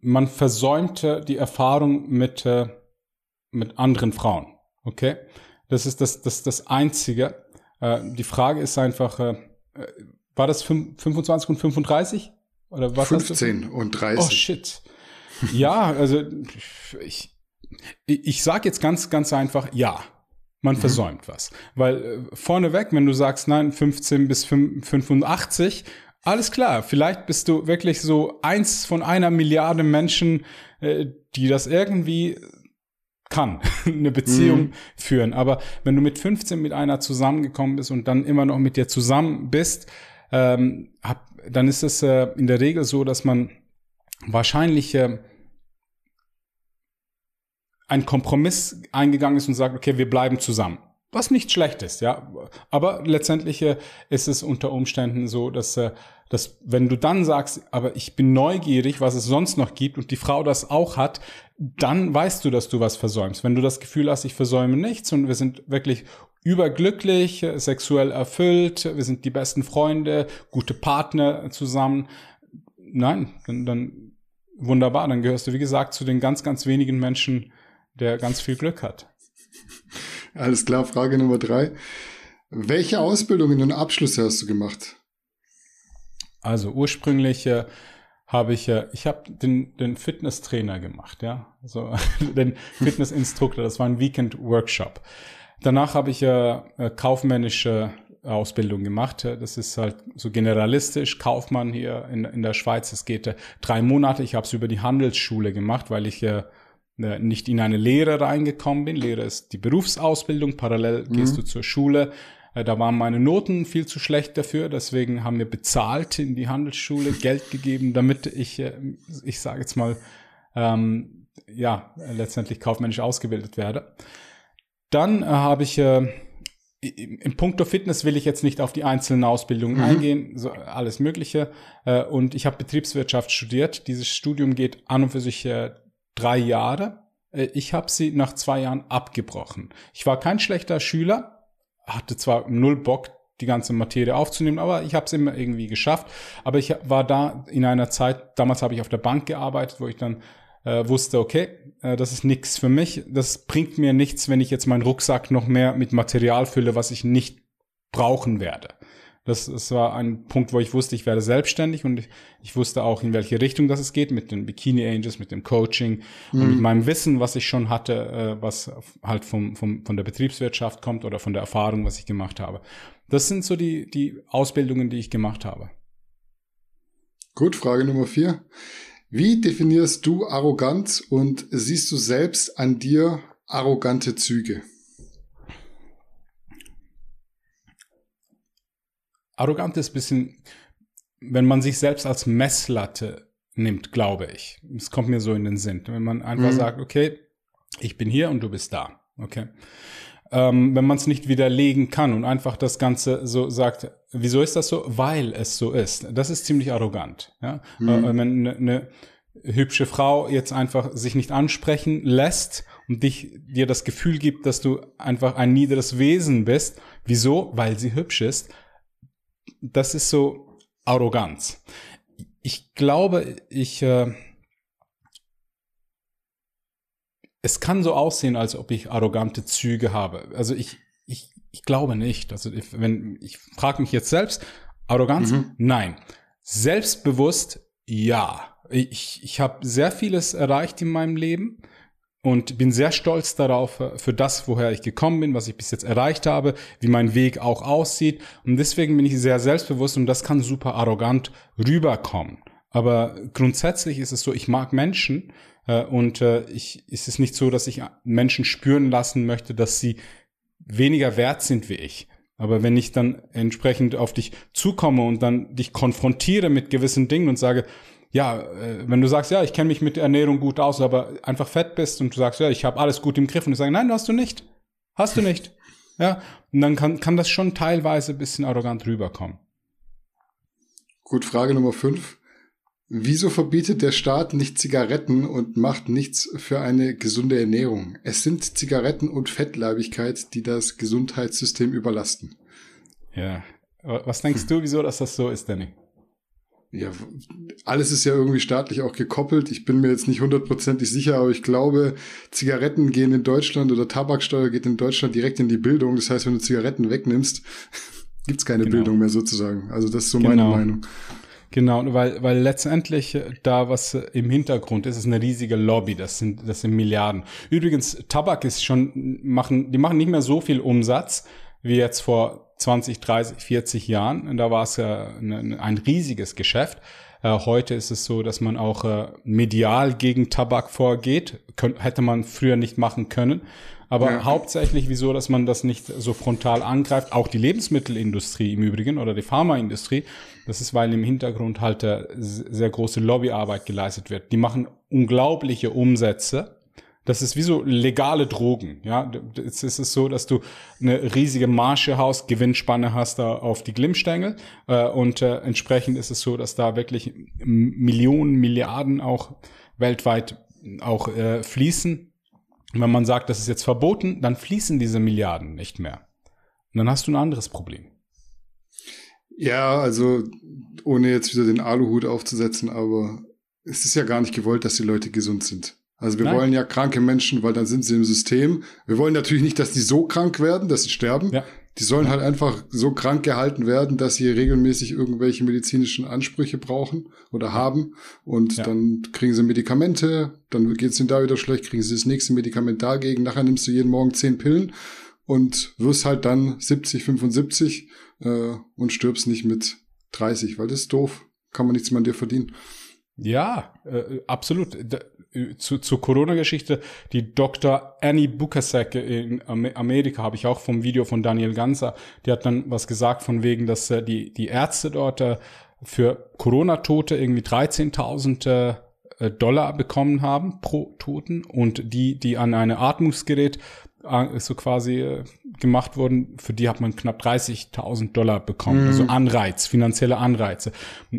man versäumte die Erfahrung mit, äh, mit anderen Frauen. Okay? Das ist das, das, das Einzige. Äh, die Frage ist einfach, äh, war das 25 und 35? Oder was 15 und 30. Oh shit. Ja, also ich, ich sage jetzt ganz, ganz einfach, ja, man mhm. versäumt was. Weil äh, vorneweg, wenn du sagst, nein, 15 bis 85, alles klar, vielleicht bist du wirklich so eins von einer Milliarde Menschen, äh, die das irgendwie kann, eine Beziehung mhm. führen. Aber wenn du mit 15 mit einer zusammengekommen bist und dann immer noch mit dir zusammen bist, ähm, hab, dann ist es äh, in der Regel so, dass man wahrscheinlich äh, ein Kompromiss eingegangen ist und sagt, okay, wir bleiben zusammen. Was nicht schlecht ist, ja. Aber letztendlich äh, ist es unter Umständen so, dass, äh, dass wenn du dann sagst, aber ich bin neugierig, was es sonst noch gibt und die Frau das auch hat, dann weißt du, dass du was versäumst. Wenn du das Gefühl hast, ich versäume nichts und wir sind wirklich überglücklich, äh, sexuell erfüllt, wir sind die besten Freunde, gute Partner zusammen. Nein, dann, dann wunderbar, dann gehörst du, wie gesagt, zu den ganz, ganz wenigen Menschen, der ganz viel Glück hat. Alles klar, Frage Nummer drei. Welche Ausbildungen und Abschlüsse hast du gemacht? Also ursprünglich äh, habe ich, äh, ich habe den, den Fitnesstrainer gemacht, ja, also den Fitnessinstruktor, das war ein Weekend-Workshop. Danach habe ich äh, kaufmännische Ausbildung gemacht. Das ist halt so generalistisch. Kaufmann hier in, in der Schweiz. Es geht äh, drei Monate. Ich habe es über die Handelsschule gemacht, weil ich äh, nicht in eine Lehre reingekommen bin. Lehre ist die Berufsausbildung, parallel mhm. gehst du zur Schule. Äh, da waren meine Noten viel zu schlecht dafür, deswegen haben wir bezahlt in die Handelsschule, Geld gegeben, damit ich, äh, ich sage jetzt mal, ähm, ja, letztendlich kaufmännisch ausgebildet werde. Dann äh, habe ich äh, im Punkto Fitness will ich jetzt nicht auf die einzelnen Ausbildungen mhm. eingehen, so alles Mögliche. Äh, und ich habe Betriebswirtschaft studiert. Dieses Studium geht an und für sich äh, drei Jahre. Äh, ich habe sie nach zwei Jahren abgebrochen. Ich war kein schlechter Schüler, hatte zwar null Bock, die ganze Materie aufzunehmen, aber ich habe es immer irgendwie geschafft. Aber ich war da in einer Zeit, damals habe ich auf der Bank gearbeitet, wo ich dann äh, wusste, okay, äh, das ist nichts für mich. Das bringt mir nichts, wenn ich jetzt meinen Rucksack noch mehr mit Material fülle, was ich nicht brauchen werde. Das, das war ein Punkt, wo ich wusste, ich werde selbstständig und ich, ich wusste auch, in welche Richtung das es geht, mit den Bikini Angels, mit dem Coaching mhm. und mit meinem Wissen, was ich schon hatte, äh, was halt vom, vom, von der Betriebswirtschaft kommt oder von der Erfahrung, was ich gemacht habe. Das sind so die, die Ausbildungen, die ich gemacht habe. Gut, Frage Nummer vier. Wie definierst du Arroganz und siehst du selbst an dir arrogante Züge? Arrogant ist bisschen, wenn man sich selbst als Messlatte nimmt, glaube ich. Es kommt mir so in den Sinn. Wenn man einfach mhm. sagt, okay, ich bin hier und du bist da. Okay. Ähm, wenn man es nicht widerlegen kann und einfach das Ganze so sagt, wieso ist das so? Weil es so ist. Das ist ziemlich arrogant. Ja? Mhm. Äh, wenn eine ne hübsche Frau jetzt einfach sich nicht ansprechen lässt und dich dir das Gefühl gibt, dass du einfach ein niederes Wesen bist. Wieso? Weil sie hübsch ist das ist so Arroganz. Ich glaube, ich, äh, es kann so aussehen, als ob ich arrogante Züge habe. Also ich, ich, ich glaube nicht. Also ich, wenn, ich frage mich jetzt selbst, Arroganz? Mhm. Nein. Selbstbewusst? Ja. Ich, ich habe sehr vieles erreicht in meinem Leben und bin sehr stolz darauf, äh, für das, woher ich gekommen bin, was ich bis jetzt erreicht habe, wie mein Weg auch aussieht. Und deswegen bin ich sehr selbstbewusst und das kann super arrogant rüberkommen. Aber grundsätzlich ist es so, ich mag Menschen äh, und äh, ich, ist es nicht so, dass ich Menschen spüren lassen möchte, dass sie weniger wert sind wie ich. Aber wenn ich dann entsprechend auf dich zukomme und dann dich konfrontiere mit gewissen Dingen und sage, ja, äh, wenn du sagst, ja, ich kenne mich mit Ernährung gut aus, aber einfach fett bist und du sagst, ja, ich habe alles gut im Griff und du sagst, nein, hast du nicht. Hast du nicht. Ja, und dann kann, kann das schon teilweise ein bisschen arrogant rüberkommen. Gut, Frage Nummer fünf. Wieso verbietet der Staat nicht Zigaretten und macht nichts für eine gesunde Ernährung? Es sind Zigaretten und Fettleibigkeit, die das Gesundheitssystem überlasten. Ja. Was denkst du, wieso dass das so ist, Danny? Ja, alles ist ja irgendwie staatlich auch gekoppelt. Ich bin mir jetzt nicht hundertprozentig sicher, aber ich glaube, Zigaretten gehen in Deutschland oder Tabaksteuer geht in Deutschland direkt in die Bildung. Das heißt, wenn du Zigaretten wegnimmst, gibt's keine genau. Bildung mehr sozusagen. Also das ist so genau. meine Meinung. Genau, weil, weil letztendlich da was im Hintergrund ist, ist eine riesige Lobby, das sind, das sind Milliarden. Übrigens, Tabak ist schon, machen, die machen nicht mehr so viel Umsatz wie jetzt vor 20, 30, 40 Jahren. Da war es ja ein, riesiges Geschäft. Äh, heute ist es so, dass man auch äh, medial gegen Tabak vorgeht. Hätte man früher nicht machen können. Aber ja. hauptsächlich wieso, dass man das nicht so frontal angreift. Auch die Lebensmittelindustrie im Übrigen oder die Pharmaindustrie. Das ist, weil im Hintergrund halt äh, sehr große Lobbyarbeit geleistet wird. Die machen unglaubliche Umsätze das ist wie so legale Drogen. Ja, jetzt ist es so, dass du eine riesige Marge hast, Gewinnspanne hast da auf die Glimmstängel äh, und äh, entsprechend ist es so, dass da wirklich Millionen, Milliarden auch weltweit auch äh, fließen. Und wenn man sagt, das ist jetzt verboten, dann fließen diese Milliarden nicht mehr. Und dann hast du ein anderes Problem. Ja, also ohne jetzt wieder den Aluhut aufzusetzen, aber es ist ja gar nicht gewollt, dass die Leute gesund sind. Also wir Nein. wollen ja kranke Menschen, weil dann sind sie im System. Wir wollen natürlich nicht, dass die so krank werden, dass sie sterben. Ja. Die sollen halt einfach so krank gehalten werden, dass sie regelmäßig irgendwelche medizinischen Ansprüche brauchen oder haben. Und ja. dann kriegen sie Medikamente, dann geht es ihnen da wieder schlecht, kriegen sie das nächste Medikament dagegen. Nachher nimmst du jeden Morgen zehn Pillen und wirst halt dann 70, 75 äh, und stirbst nicht mit 30, weil das ist doof. Kann man nichts mehr an dir verdienen. Ja, äh, absolut zu, zur Corona-Geschichte, die Dr. Annie Bukasek in Amerika habe ich auch vom Video von Daniel Ganser, die hat dann was gesagt von wegen, dass äh, die, die Ärzte dort äh, für Corona-Tote irgendwie 13.000 äh, Dollar bekommen haben pro Toten und die, die an eine Atmungsgerät so quasi gemacht wurden, für die hat man knapp 30.000 Dollar bekommen. Mhm. Also Anreiz, finanzielle Anreize.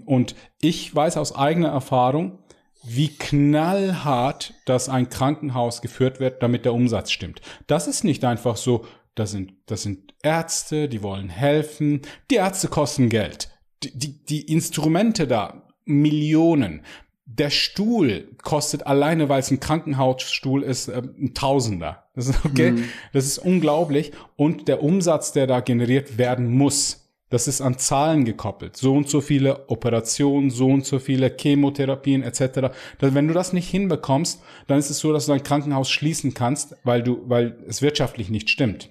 Und ich weiß aus eigener Erfahrung, wie knallhart das ein Krankenhaus geführt wird, damit der Umsatz stimmt. Das ist nicht einfach so, das sind, das sind Ärzte, die wollen helfen. Die Ärzte kosten Geld. Die, die, die Instrumente da, Millionen. Der Stuhl kostet alleine, weil es ein Krankenhausstuhl ist, äh, ein Tausender. Das ist okay. Mhm. Das ist unglaublich. Und der Umsatz, der da generiert werden muss, Das ist an Zahlen gekoppelt. So und so viele Operationen, so und so viele Chemotherapien etc. Wenn du das nicht hinbekommst, dann ist es so, dass du dein Krankenhaus schließen kannst, weil du, weil es wirtschaftlich nicht stimmt.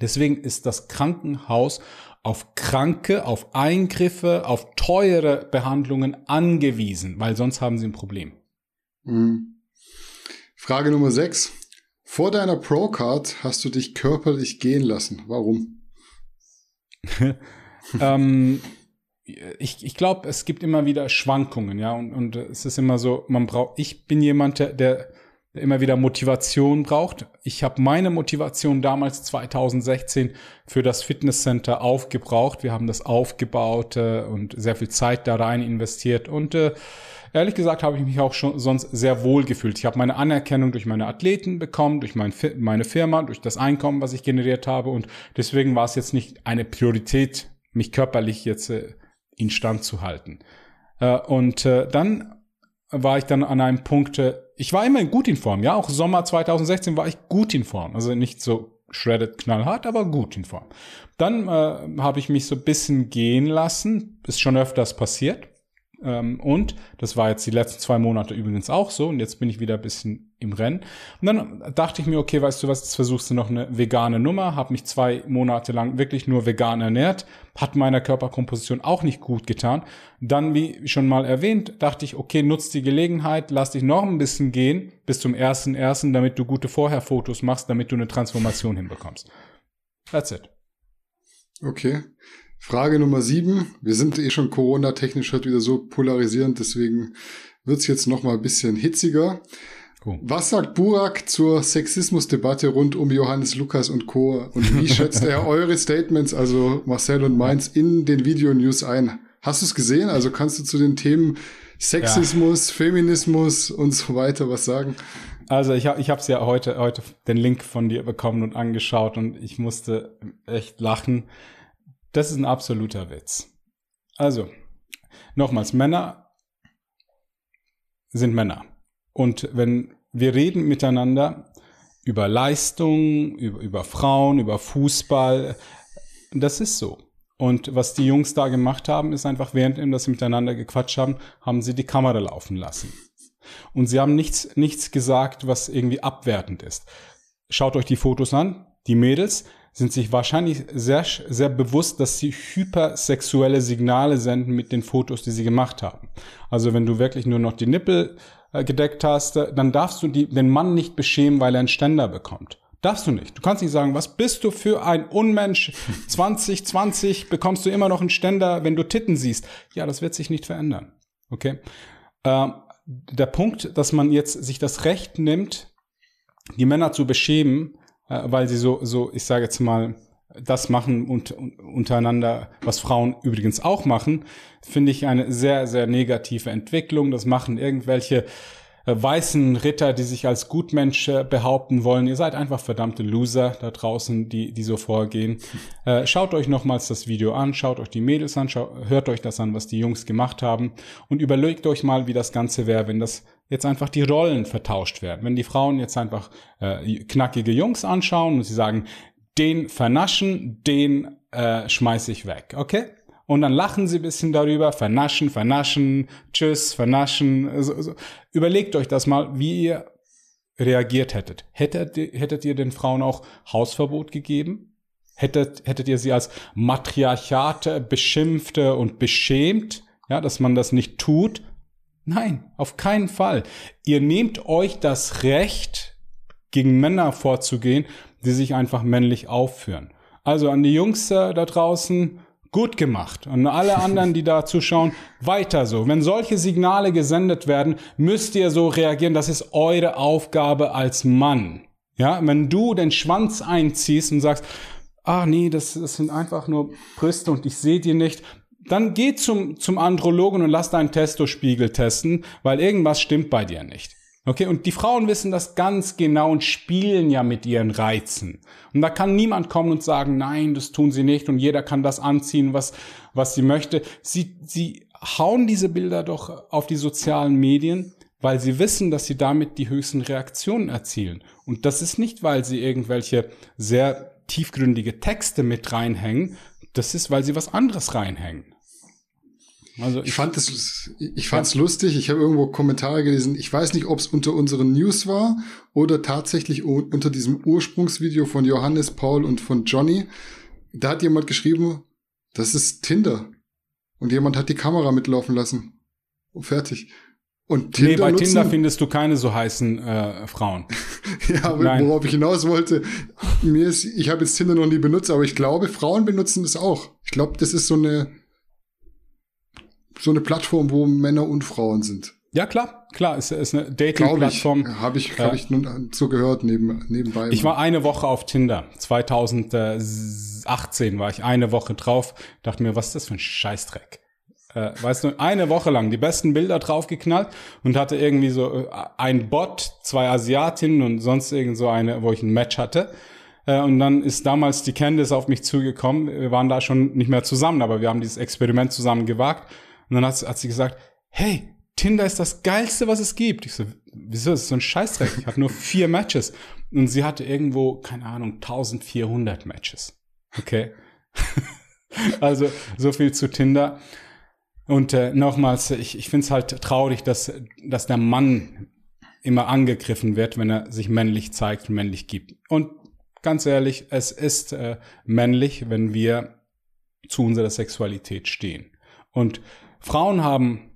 Deswegen ist das Krankenhaus auf Kranke, auf Eingriffe, auf teure Behandlungen angewiesen, weil sonst haben sie ein Problem. Mhm. Frage Nummer 6. Vor deiner Pro-Card hast du dich körperlich gehen lassen. Warum? ähm, ich, ich glaube, es gibt immer wieder Schwankungen, ja, und, und es ist immer so, man braucht, ich bin jemand, der, der immer wieder Motivation braucht. Ich habe meine Motivation damals 2016 für das Fitnesscenter aufgebraucht. Wir haben das aufgebaut äh, und sehr viel Zeit da rein investiert und äh, ehrlich gesagt habe ich mich auch schon sonst sehr wohl gefühlt. Ich habe meine Anerkennung durch meine Athleten bekommen, durch mein, meine Firma, durch das Einkommen, was ich generiert habe und deswegen war es jetzt nicht eine Priorität mich körperlich jetzt äh, instand zu halten. Äh, und äh, dann war ich dann an einem Punkt, äh, ich war immer gut in Form, ja, auch Sommer 2016 war ich gut in Form, also nicht so shredded knallhart, aber gut in Form. Dann äh, habe ich mich so ein bisschen gehen lassen, ist schon öfters passiert. Ähm, und das war jetzt die letzten zwei Monate übrigens auch so. Und jetzt bin ich wieder ein bisschen im Rennen. Und dann dachte ich mir, okay, weißt du was, jetzt versuchst du noch eine vegane Nummer. Habe mich zwei Monate lang wirklich nur vegan ernährt. Hat meiner Körperkomposition auch nicht gut getan. Dann, wie schon mal erwähnt, dachte ich, okay, nutz die Gelegenheit, lass dich noch ein bisschen gehen bis zum ersten ersten, damit du gute Vorherfotos machst, damit du eine Transformation hinbekommst. That's it. Okay. Frage Nummer sieben. Wir sind eh schon Corona-technisch heute wieder so polarisierend, deswegen wird's jetzt noch mal ein bisschen hitziger. Cool. Was sagt Burak zur Sexismusdebatte rund um Johannes Lukas und Co. Und wie schätzt er eure Statements, also Marcel und Mainz, in den Videonews ein? Hast du es gesehen? Also kannst du zu den Themen Sexismus, ja. Feminismus und so weiter was sagen? Also ich habe ich habe ja heute heute den Link von dir bekommen und angeschaut und ich musste echt lachen. Das ist ein absoluter Witz. Also, nochmals, Männer sind Männer. Und wenn wir reden miteinander über Leistung, über, über Frauen, über Fußball, das ist so. Und was die Jungs da gemacht haben, ist einfach, während sie miteinander gequatscht haben, haben sie die Kamera laufen lassen. Und sie haben nichts, nichts gesagt, was irgendwie abwertend ist. Schaut euch die Fotos an. Die Mädels sind sich wahrscheinlich sehr, sehr bewusst, dass sie hypersexuelle Signale senden mit den Fotos, die sie gemacht haben. Also wenn du wirklich nur noch die Nippel äh, gedeckt hast, äh, dann darfst du die, den Mann nicht beschämen, weil er einen Ständer bekommt. Darfst du nicht. Du kannst nicht sagen, was bist du für ein Unmensch? 2020 bekommst du immer noch einen Ständer, wenn du Titten siehst. Ja, das wird sich nicht verändern. Okay? Äh, der Punkt, dass man jetzt sich das Recht nimmt, die Männer zu beschämen, äh, weil sie so, so, ich sage jetzt mal, das machen und, untereinander, was Frauen übrigens auch machen, finde ich eine sehr, sehr negative Entwicklung. Das machen irgendwelche weißen Ritter, die sich als Gutmensch behaupten wollen. Ihr seid einfach verdammte Loser da draußen, die, die so vorgehen. Äh, schaut euch nochmals das Video an, schaut euch die Mädels an, schaut, hört euch das an, was die Jungs gemacht haben und überlegt euch mal, wie das Ganze wäre, wenn das jetzt einfach die Rollen vertauscht werden. Wenn die Frauen jetzt einfach äh, knackige Jungs anschauen und sie sagen, den vernaschen, den äh, schmeiß ich weg, okay? Und dann lachen sie ein bisschen darüber, vernaschen, vernaschen, tschüss, vernaschen. So, so. Überlegt euch das mal, wie ihr reagiert hättet. Hättet, hättet ihr den Frauen auch Hausverbot gegeben? Hättet, hättet ihr sie als Matriarchate beschimpfte und beschämt? Ja, dass man das nicht tut? Nein, auf keinen Fall. Ihr nehmt euch das Recht, gegen Männer vorzugehen, die sich einfach männlich aufführen. Also an die Jungs da draußen, gut gemacht. Und alle anderen, die da zuschauen, weiter so. Wenn solche Signale gesendet werden, müsst ihr so reagieren. Das ist eure Aufgabe als Mann. Ja, wenn du den Schwanz einziehst und sagst, ah nee, das, das sind einfach nur Brüste und ich sehe die nicht, dann geh zum, zum Andrologen und lass deinen Testospiegel testen, weil irgendwas stimmt bei dir nicht. Okay, und die Frauen wissen das ganz genau und spielen ja mit ihren Reizen. Und da kann niemand kommen und sagen, nein, das tun sie nicht und jeder kann das anziehen, was, was sie möchte. Sie, sie hauen diese Bilder doch auf die sozialen Medien, weil sie wissen, dass sie damit die höchsten Reaktionen erzielen. Und das ist nicht, weil sie irgendwelche sehr tiefgründige Texte mit reinhängen, das ist, weil sie was anderes reinhängen. Also ich, ich fand es, ich fand's ja. lustig. Ich habe irgendwo Kommentare gelesen. Ich weiß nicht, ob es unter unseren News war oder tatsächlich unter diesem Ursprungsvideo von Johannes, Paul und von Johnny. Da hat jemand geschrieben, das ist Tinder. Und jemand hat die Kamera mitlaufen lassen. Und fertig. Und Tinder nee, bei nutzen? Tinder findest du keine so heißen äh, Frauen. ja, aber Nein. worauf ich hinaus wollte, mir ist, ich habe jetzt Tinder noch nie benutzt, aber ich glaube, Frauen benutzen das auch. Ich glaube, das ist so eine so eine Plattform, wo Männer und Frauen sind. Ja, klar, klar, ist, ist eine Dating-Plattform. Habe ich, hab ich, ich nun so gehört neben, nebenbei. Ich war eine Woche auf Tinder. 2018 war ich eine Woche drauf. Dachte mir, was ist das für ein Scheißdreck? Äh, weißt du, eine Woche lang die besten Bilder draufgeknallt und hatte irgendwie so äh, ein Bot, zwei Asiatinnen und sonst irgend so eine, wo ich ein Match hatte. Äh, und dann ist damals die Candice auf mich zugekommen. Wir waren da schon nicht mehr zusammen, aber wir haben dieses Experiment zusammen gewagt. Und dann hat, hat sie gesagt, hey, Tinder ist das geilste, was es gibt. Ich so, wieso? Das ist so ein Scheißdreck. Ich hatte nur vier Matches. Und sie hatte irgendwo, keine Ahnung, 1400 Matches. Okay. also, so viel zu Tinder. Und äh, nochmals, ich, ich finde es halt traurig, dass, dass der Mann immer angegriffen wird, wenn er sich männlich zeigt und männlich gibt. Und ganz ehrlich, es ist äh, männlich, wenn wir zu unserer Sexualität stehen. Und Frauen haben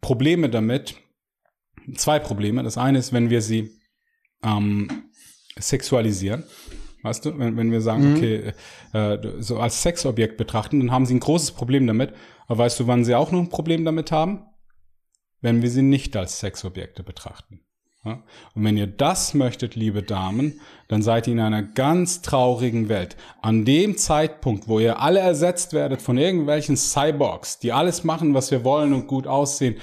Probleme damit, zwei Probleme. Das eine ist, wenn wir sie ähm, sexualisieren. Weißt du, wenn, wenn wir sagen, mhm. okay, äh, so als Sexobjekt betrachten, dann haben sie ein großes Problem damit. Aber weißt du, wann sie auch noch ein Problem damit haben? Wenn wir sie nicht als Sexobjekte betrachten. Und wenn ihr das möchtet, liebe Damen, dann seid ihr in einer ganz traurigen Welt. An dem Zeitpunkt, wo ihr alle ersetzt werdet von irgendwelchen Cyborgs, die alles machen, was wir wollen und gut aussehen,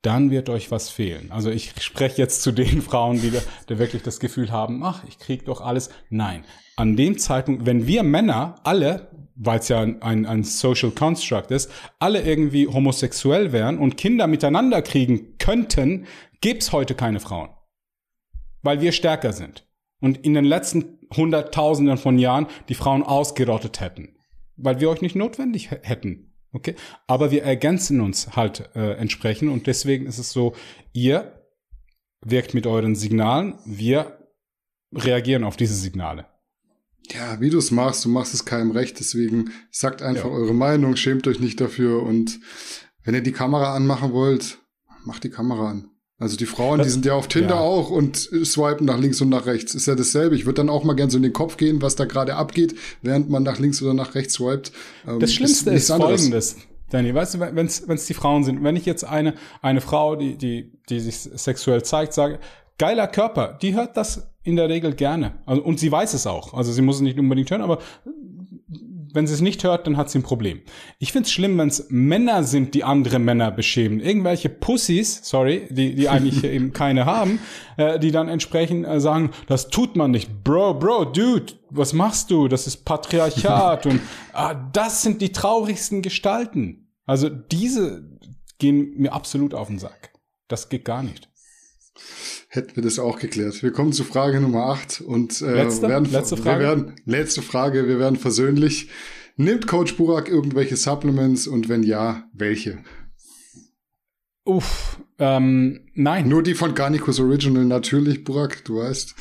dann wird euch was fehlen. Also ich spreche jetzt zu den Frauen, die, die wirklich das Gefühl haben, ach, ich krieg doch alles. Nein, an dem Zeitpunkt, wenn wir Männer alle, weil es ja ein, ein Social Construct ist, alle irgendwie homosexuell wären und Kinder miteinander kriegen könnten, gäbe heute keine Frauen weil wir stärker sind und in den letzten Hunderttausenden von Jahren die Frauen ausgerottet hätten, weil wir euch nicht notwendig hätten. Okay, aber wir ergänzen uns halt äh, entsprechend und deswegen ist es so, ihr wirkt mit euren Signalen, wir reagieren auf diese Signale. Ja, wie du es machst, du machst es keinem recht, deswegen sagt einfach ja. eure Meinung, schämt euch nicht dafür und wenn ihr die Kamera anmachen wollt, macht die Kamera an. Also die Frauen, das, die sind ja auf Tinder ja. auch und swipen nach links und nach rechts. Ist ja dasselbe. Ich würde dann auch mal gern so in den Kopf gehen, was da gerade abgeht, während man nach links oder nach rechts swiped. Ähm, das Schlimmste ist, ist folgendes. Danny, weißt du, wenn es die Frauen sind, wenn ich jetzt eine, eine Frau, die, die, die sich sexuell zeigt, sage, geiler Körper, die hört das in der Regel gerne. Also, und sie weiß es auch. Also sie muss es nicht unbedingt hören, aber wenn sie es nicht hört, dann hat sie ein Problem. Ich find's schlimm, wenn es Männer sind, die andere Männer beschämen. Irgendwelche Pussys, sorry, die, die eigentlich eben keine haben, äh, die dann entsprechend äh, sagen, das tut man nicht. Bro, Bro, Dude, was machst du? Das ist Patriarchat. und ah, das sind die traurigsten Gestalten. Also diese gehen mir absolut auf den Sack. Das geht gar nicht hätten wir das auch geklärt. Wir kommen zu Frage Nummer 8 und äh, letzte, werden, letzte Frage. Wir werden, letzte Frage, wir werden versöhnlich. Nimmt Coach Burak irgendwelche Supplements und wenn ja, welche? Uff, ähm, nein. Nur die von Garnicus Original, natürlich, Burak, du weißt.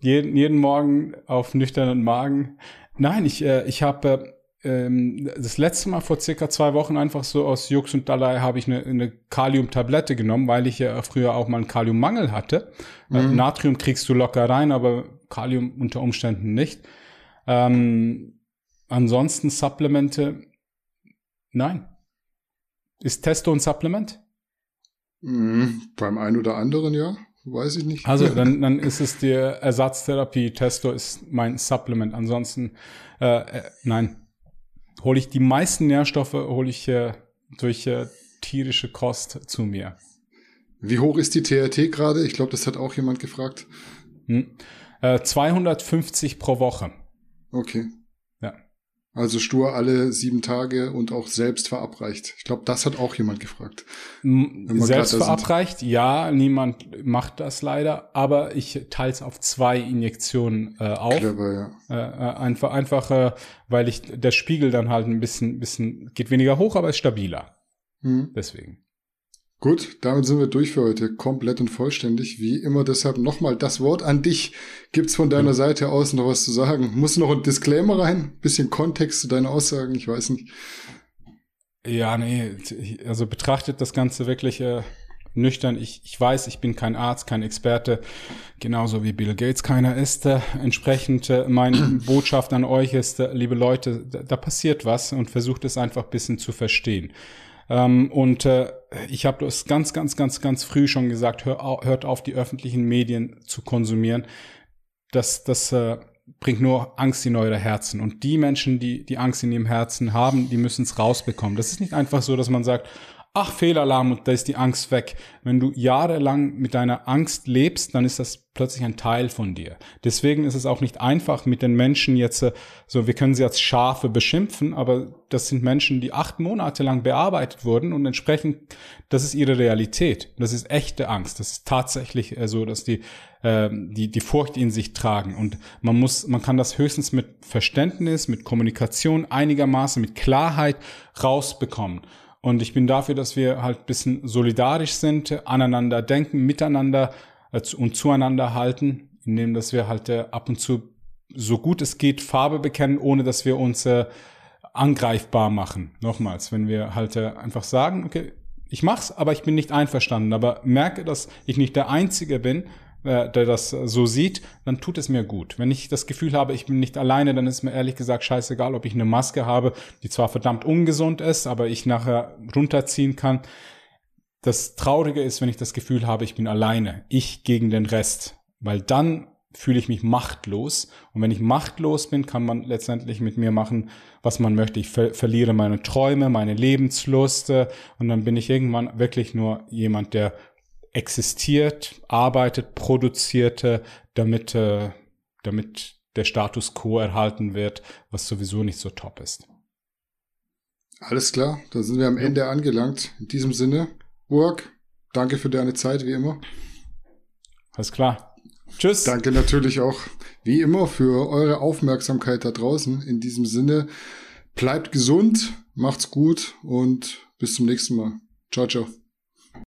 Jeden, jeden Morgen auf nüchternen Magen. Nein, ich, äh, ich habe äh, ähm, das letzte Mal vor circa zwei Wochen einfach so aus Jux und Dalai habe ich eine, eine Kaliumtablette genommen, weil ich ja früher auch mal einen Kaliummangel hatte. Äh, mhm. Natrium kriegst du locker rein, aber Kalium unter Umständen nicht. Ähm, ansonsten Supplemente, nein. Ist Testo ein Supplement? Mhm, beim einen oder anderen ja, weiß ich nicht. Also dann, dann ist es die Ersatztherapie. Testo ist mein Supplement. Ansonsten äh, äh, nein hole ich die meisten Nährstoffe hole ich äh, durch äh, tierische Kost zu mir. Wie hoch ist die TRT gerade? Ich glaube, das hat auch jemand gefragt. Hm. Äh, 250 pro Woche. Okay. Also stur alle sieben Tage und auch selbst verabreicht. Ich glaube, das hat auch jemand gefragt. Selbst verabreicht, ja, niemand macht das leider, aber ich teile es auf zwei Injektionen äh, auf. Clever, ja. Äh, äh, einfach, einfach, äh, weil ich der Spiegel dann halt ein bisschen, bisschen geht weniger hoch, aber ist stabiler. Mhm. Deswegen. Gut, damit sind wir durch für heute, komplett und vollständig. Wie immer deshalb nochmal das Wort an dich. Gibt's von deiner. Seite aus noch was zu sagen? Muss noch ein Disclaimer rein? Bisschen Kontext zu deinen Aussagen, ich weiß nicht. Ja, nee, also betrachtet das Ganze wirklich äh, nüchtern. Ich, ich weiß, ich bin kein Arzt, kein Experte, genauso wie Bill Gates keiner ist. Äh, entsprechend äh, meine Botschaft an euch ist, äh, liebe Leute, da, da passiert was und versucht es einfach bisschen zu verstehen. Ähm, und äh, ich habe das ganz, ganz, ganz, ganz früh schon gesagt, hör, hört auf, die öffentlichen Medien zu konsumieren. Das, das äh, bringt nur Angst in eure Herzen. Und die Menschen, die die Angst in ihrem Herzen haben, die müssen es rausbekommen. Das ist nicht einfach so, dass man sagt, ach, Fehlalarm und da ist die Angst weg. Wenn du jahrelang mit deiner Angst lebst, dann ist das plötzlich ein Teil von dir. Deswegen ist es auch nicht einfach mit den Menschen jetzt, äh, so wir können sie als Schafe beschimpfen, aber das sind Menschen, die acht Monate lang bearbeitet wurden und entsprechend, das ist ihre Realität. Das ist echte Angst. Das ist tatsächlich äh, so, dass die, äh, die, die Furcht in sich tragen. Und man muss, man kann das höchstens mit Verständnis, mit Kommunikation einigermaßen, mit Klarheit rausbekommen. Und ich bin dafür, dass wir halt bisschen solidarisch sind, aneinander denken, miteinander äh, und zueinander halten, indem dass wir halt äh, ab und zu so gut es geht Farbe bekennen, ohne dass wir uns äh, angreifbar machen. Nochmals, wenn wir halt einfach sagen, okay, ich mach's, aber ich bin nicht einverstanden, aber merke, dass ich nicht der Einzige bin, äh, der das so sieht, dann tut es mir gut. Wenn ich das Gefühl habe, ich bin nicht alleine, dann ist mir ehrlich gesagt scheißegal, ob ich eine Maske habe, die zwar verdammt ungesund ist, aber ich nachher runterziehen kann. Das Traurige ist, wenn ich das Gefühl habe, ich bin alleine, ich gegen den Rest, weil dann fühle ich mich machtlos. Und wenn ich machtlos bin, kann man letztendlich mit mir machen, was man möchte. Ich ver verliere meine Träume, meine Lebenslust und dann bin ich irgendwann wirklich nur jemand, der existiert, arbeitet, produzierte, damit, äh, damit der Status quo erhalten wird, was sowieso nicht so top ist. Alles klar, da sind wir am Ende angelangt. In diesem Sinne, Burg, danke für deine Zeit, wie immer. Alles klar. Tschüss. Danke natürlich auch, wie immer, für eure Aufmerksamkeit da draußen. In diesem Sinne, bleibt gesund, macht's gut und bis zum nächsten Mal. Ciao, ciao.